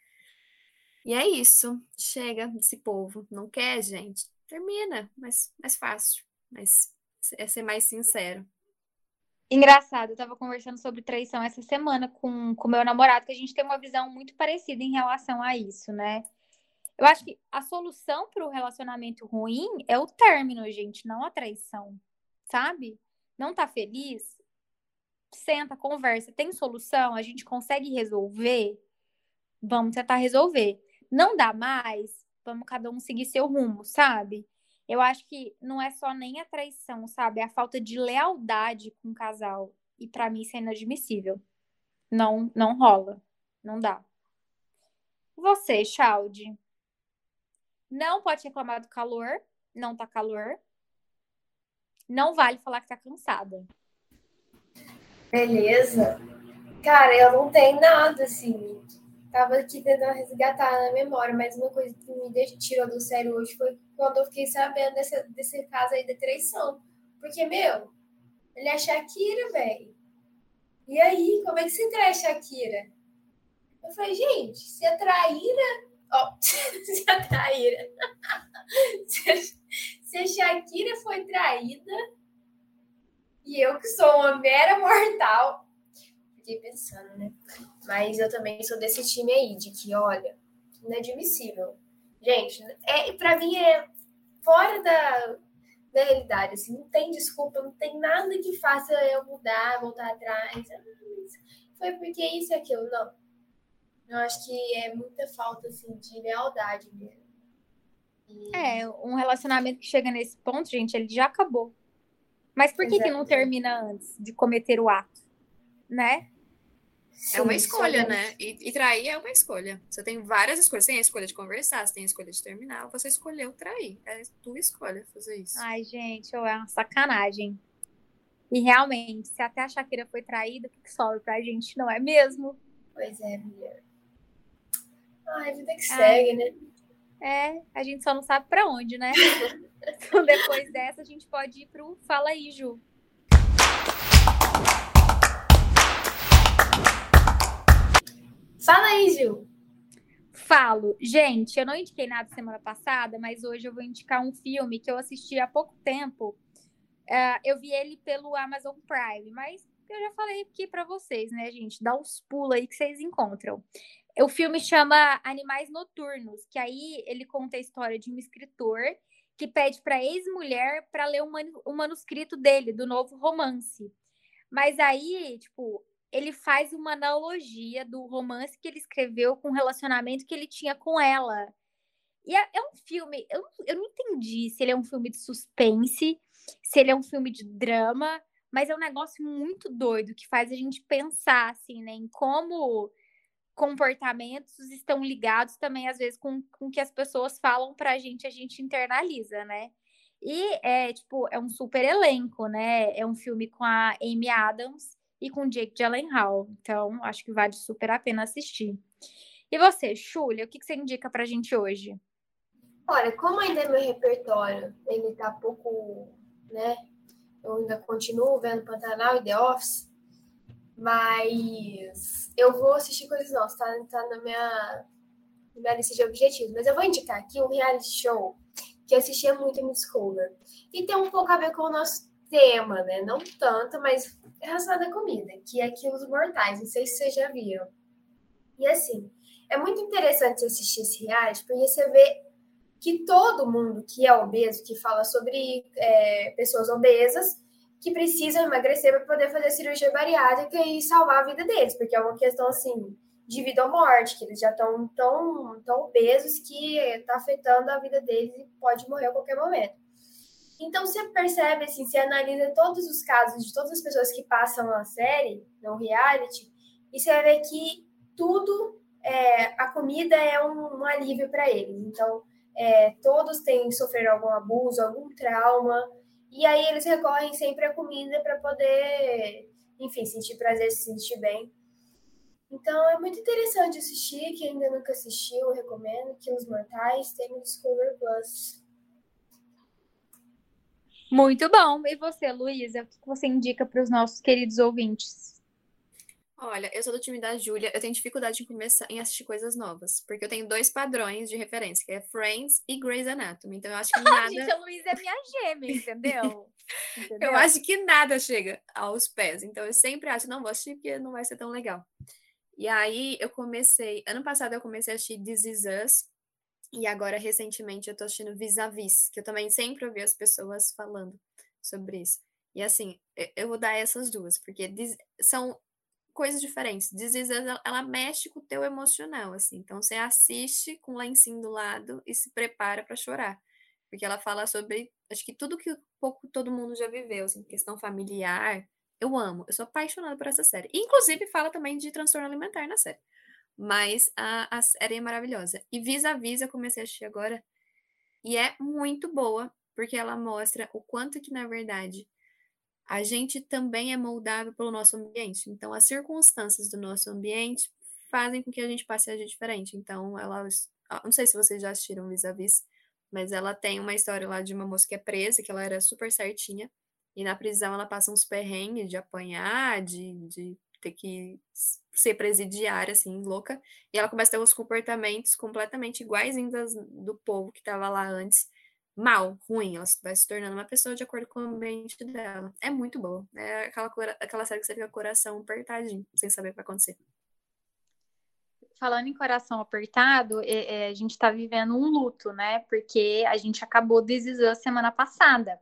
E é isso. Chega desse povo. Não quer, gente? Termina. Mas mais fácil. Mas é ser mais sincero. Engraçado, eu tava conversando sobre traição essa semana com o meu namorado, que a gente tem uma visão muito parecida em relação a isso, né? Eu acho que a solução para o relacionamento ruim é o término, gente, não a traição, sabe? Não tá feliz? Senta, conversa, tem solução? A gente consegue resolver? Vamos tentar resolver. Não dá mais? Vamos cada um seguir seu rumo, sabe? Eu acho que não é só nem a traição, sabe? É a falta de lealdade com o casal. E para mim isso é inadmissível. Não, não rola. Não dá. Você, Chalde, não pode reclamar do calor, não tá calor. Não vale falar que tá cansada. Beleza. Cara, eu não tenho nada assim. Tava aqui tentando resgatar na memória, mas uma coisa que me tirou do sério hoje foi quando eu fiquei sabendo desse, desse caso aí da traição. Porque, meu, ele é Shakira, velho. E aí, como é que você trai a Shakira? Eu falei, gente, se a traíra Ó, se a traíra. se a Shakira foi traída e eu que sou uma mera mortal. Fiquei pensando, né? Mas eu também sou desse time aí, de que, olha, inadmissível. Gente, é, pra mim é fora da, da realidade, assim, não tem desculpa, não tem nada que faça eu mudar, voltar atrás. Foi porque isso e aquilo, não. Eu acho que é muita falta assim, de lealdade mesmo. E... É, um relacionamento que chega nesse ponto, gente, ele já acabou. Mas por que, que não termina antes de cometer o ato? Né? Sim, é uma escolha, né? E, e, trair é uma escolha. Você tem várias escolhas. Você tem a escolha de conversar, você tem a escolha de terminar. Você escolheu trair. É tua escolha fazer isso. Ai, gente, é uma sacanagem. E realmente, se até a Shakira foi traída, o que, sobra pra gente, não é mesmo? Pois é, mulher. Ai, vida que segue, né? É, a gente só não sabe para onde, né? então, depois dessa, a gente pode ir pro Fala aí, Ju. Fala aí, Ju. Falo. Gente, eu não indiquei nada semana passada, mas hoje eu vou indicar um filme que eu assisti há pouco tempo. Uh, eu vi ele pelo Amazon Prime, mas eu já falei aqui para vocês, né, gente? Dá uns pulos aí que vocês encontram. O filme chama Animais Noturnos, que aí ele conta a história de um escritor que pede para ex-mulher para ler um, manuscrito dele, do novo romance. Mas aí, tipo, ele faz uma analogia do romance que ele escreveu com o relacionamento que ele tinha com ela. E é, é um filme, eu, eu não entendi se ele é um filme de suspense, se ele é um filme de drama, mas é um negócio muito doido que faz a gente pensar, assim, né, em como comportamentos estão ligados também, às vezes, com o que as pessoas falam pra gente, a gente internaliza, né? E é, tipo, é um super elenco, né? É um filme com a Amy Adams e com Jake Gyllenhaal. Então, acho que vale super a pena assistir. E você, Xulia, o que, que você indica pra gente hoje? Olha, como ainda é meu repertório, ele tá pouco, né? Eu ainda continuo vendo Pantanal e The Office, mas eu vou assistir coisas novas, tá, tá na, minha, na minha lista de objetivos. Mas eu vou indicar aqui um reality show que eu assistia muito em Discover. E tem um pouco a ver com o nosso tema, né? Não tanto, mas é relacionado à comida, que é Quilos Mortais. Não sei se vocês já viram. E assim, é muito interessante assistir esse reality, porque você vê que todo mundo que é obeso, que fala sobre é, pessoas obesas, que precisam emagrecer para poder fazer cirurgia bariátrica e salvar a vida deles, porque é uma questão assim de vida ou morte, que eles já estão tão, tão obesos que está afetando a vida deles e pode morrer a qualquer momento. Então você percebe assim, você analisa todos os casos de todas as pessoas que passam na série, no reality, e você ver que tudo, é, a comida é um, um alívio para eles. Então, é, todos têm sofrer algum abuso, algum trauma, e aí eles recorrem sempre à comida para poder, enfim, sentir prazer, se sentir bem. Então é muito interessante assistir. Quem ainda nunca assistiu, recomendo. Que os Mortais tem no Discover Plus. Muito bom. E você, Luísa, o que você indica para os nossos queridos ouvintes? Olha, eu sou do time da Júlia, eu tenho dificuldade em começar em assistir coisas novas, porque eu tenho dois padrões de referência, que é Friends e Grey's Anatomy. Então eu acho que nada. Gente, a Luísa é minha gêmea, entendeu? entendeu? Eu acho que nada chega aos pés. Então eu sempre acho, não vou assistir porque não vai ser tão legal. E aí eu comecei, ano passado eu comecei a assistir This Is Us, e agora recentemente eu tô assistindo Vis a Vis, que eu também sempre ouvi as pessoas falando sobre isso. E assim, eu vou dar essas duas, porque são coisas diferentes. This Is Us, ela mexe com o teu emocional, assim. Então você assiste com o lencinho do lado e se prepara para chorar. Porque ela fala sobre, acho que tudo que pouco todo mundo já viveu, assim, questão familiar. Eu amo, eu sou apaixonada por essa série. Inclusive fala também de transtorno alimentar na série. Mas a, a série é maravilhosa. E Vis a Vis eu comecei a assistir agora e é muito boa, porque ela mostra o quanto que, na verdade, a gente também é moldável pelo nosso ambiente. Então, as circunstâncias do nosso ambiente fazem com que a gente passe a agir diferente. Então, ela. Não sei se vocês já assistiram Vis a Vis, mas ela tem uma história lá de uma moça que é presa, que ela era super certinha. E na prisão ela passa uns perrengues de apanhar, de, de ter que ser presidiária, assim, louca. E ela começa a ter uns comportamentos completamente iguais do povo que estava lá antes mal, ruim, ela vai se tornando uma pessoa de acordo com o ambiente dela. É muito boa. É aquela, aquela série que você fica com o coração apertadinho, sem saber o que vai acontecer. Falando em coração apertado, é, é, a gente tá vivendo um luto, né? Porque a gente acabou a semana passada.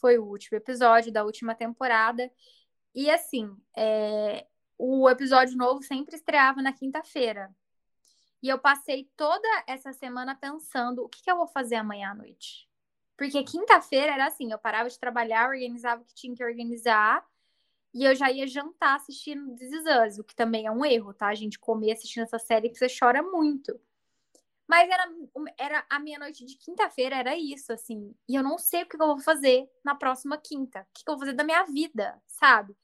Foi o último episódio da última temporada. E assim, é, o episódio novo sempre estreava na quinta-feira. E eu passei toda essa semana pensando o que, que eu vou fazer amanhã à noite. Porque quinta-feira era assim, eu parava de trabalhar, organizava o que tinha que organizar, e eu já ia jantar assistindo This Is Us, o que também é um erro, tá? A gente comer assistindo essa série que você chora muito. Mas era, era a meia-noite de quinta-feira, era isso, assim. E eu não sei o que eu vou fazer na próxima quinta. O que eu vou fazer da minha vida, sabe?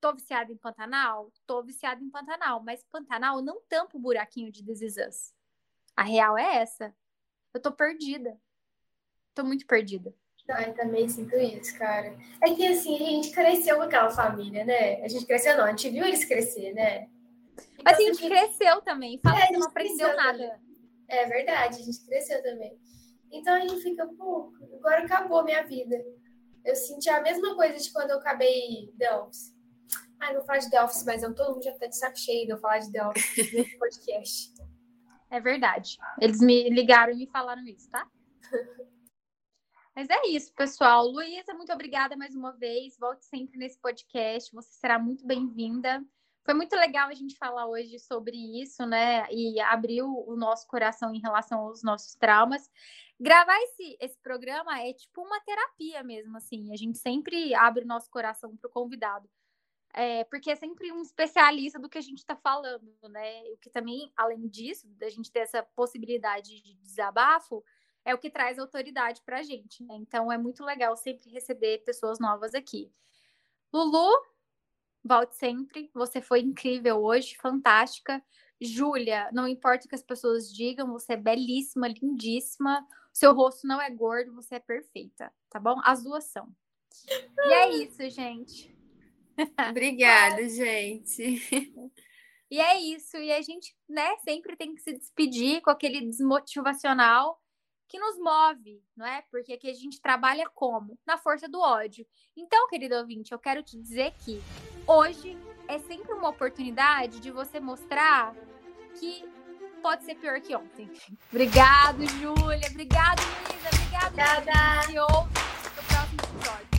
Tô viciada em Pantanal? Tô viciada em Pantanal. Mas Pantanal não tampa o buraquinho de This Is Us. A real é essa. Eu tô perdida tô muito perdida. Ai, também sinto isso, cara. É que assim, a gente cresceu com aquela família, né? A gente cresceu não, a gente viu eles crescer, né? Então, Mas a gente, a gente cresceu também. Fala é, que não aprendeu nada. Também. É verdade, a gente cresceu também. Então a gente fica, pô, agora acabou a minha vida. Eu senti a mesma coisa de quando eu acabei The Office. Ai, não vou falar de The Office, mas eu, todo mundo já tá de saco cheio de eu falar de The Office nesse podcast. É verdade. Eles me ligaram e me falaram isso, tá? Mas é isso, pessoal. Luísa, muito obrigada mais uma vez. Volte sempre nesse podcast. Você será muito bem-vinda. Foi muito legal a gente falar hoje sobre isso, né? E abriu o nosso coração em relação aos nossos traumas. Gravar esse, esse programa é tipo uma terapia mesmo, assim. A gente sempre abre o nosso coração para o convidado. É, porque é sempre um especialista do que a gente está falando, né? O que também, além disso, da gente ter essa possibilidade de desabafo, é o que traz autoridade para a gente. Né? Então é muito legal sempre receber pessoas novas aqui. Lulu, volte sempre. Você foi incrível hoje, fantástica. Júlia, não importa o que as pessoas digam, você é belíssima, lindíssima. Seu rosto não é gordo, você é perfeita, tá bom? As duas são. E é isso, gente. Obrigada, gente. E é isso. E a gente, né, sempre tem que se despedir com aquele desmotivacional que nos move, não é? Porque aqui a gente trabalha como? Na força do ódio. Então, querido ouvinte, eu quero te dizer que hoje é sempre uma oportunidade de você mostrar que pode ser pior que ontem. Obrigado, Júlia. Obrigado, Luísa. Obrigado, Obrigada. Ouve no próximo episódio.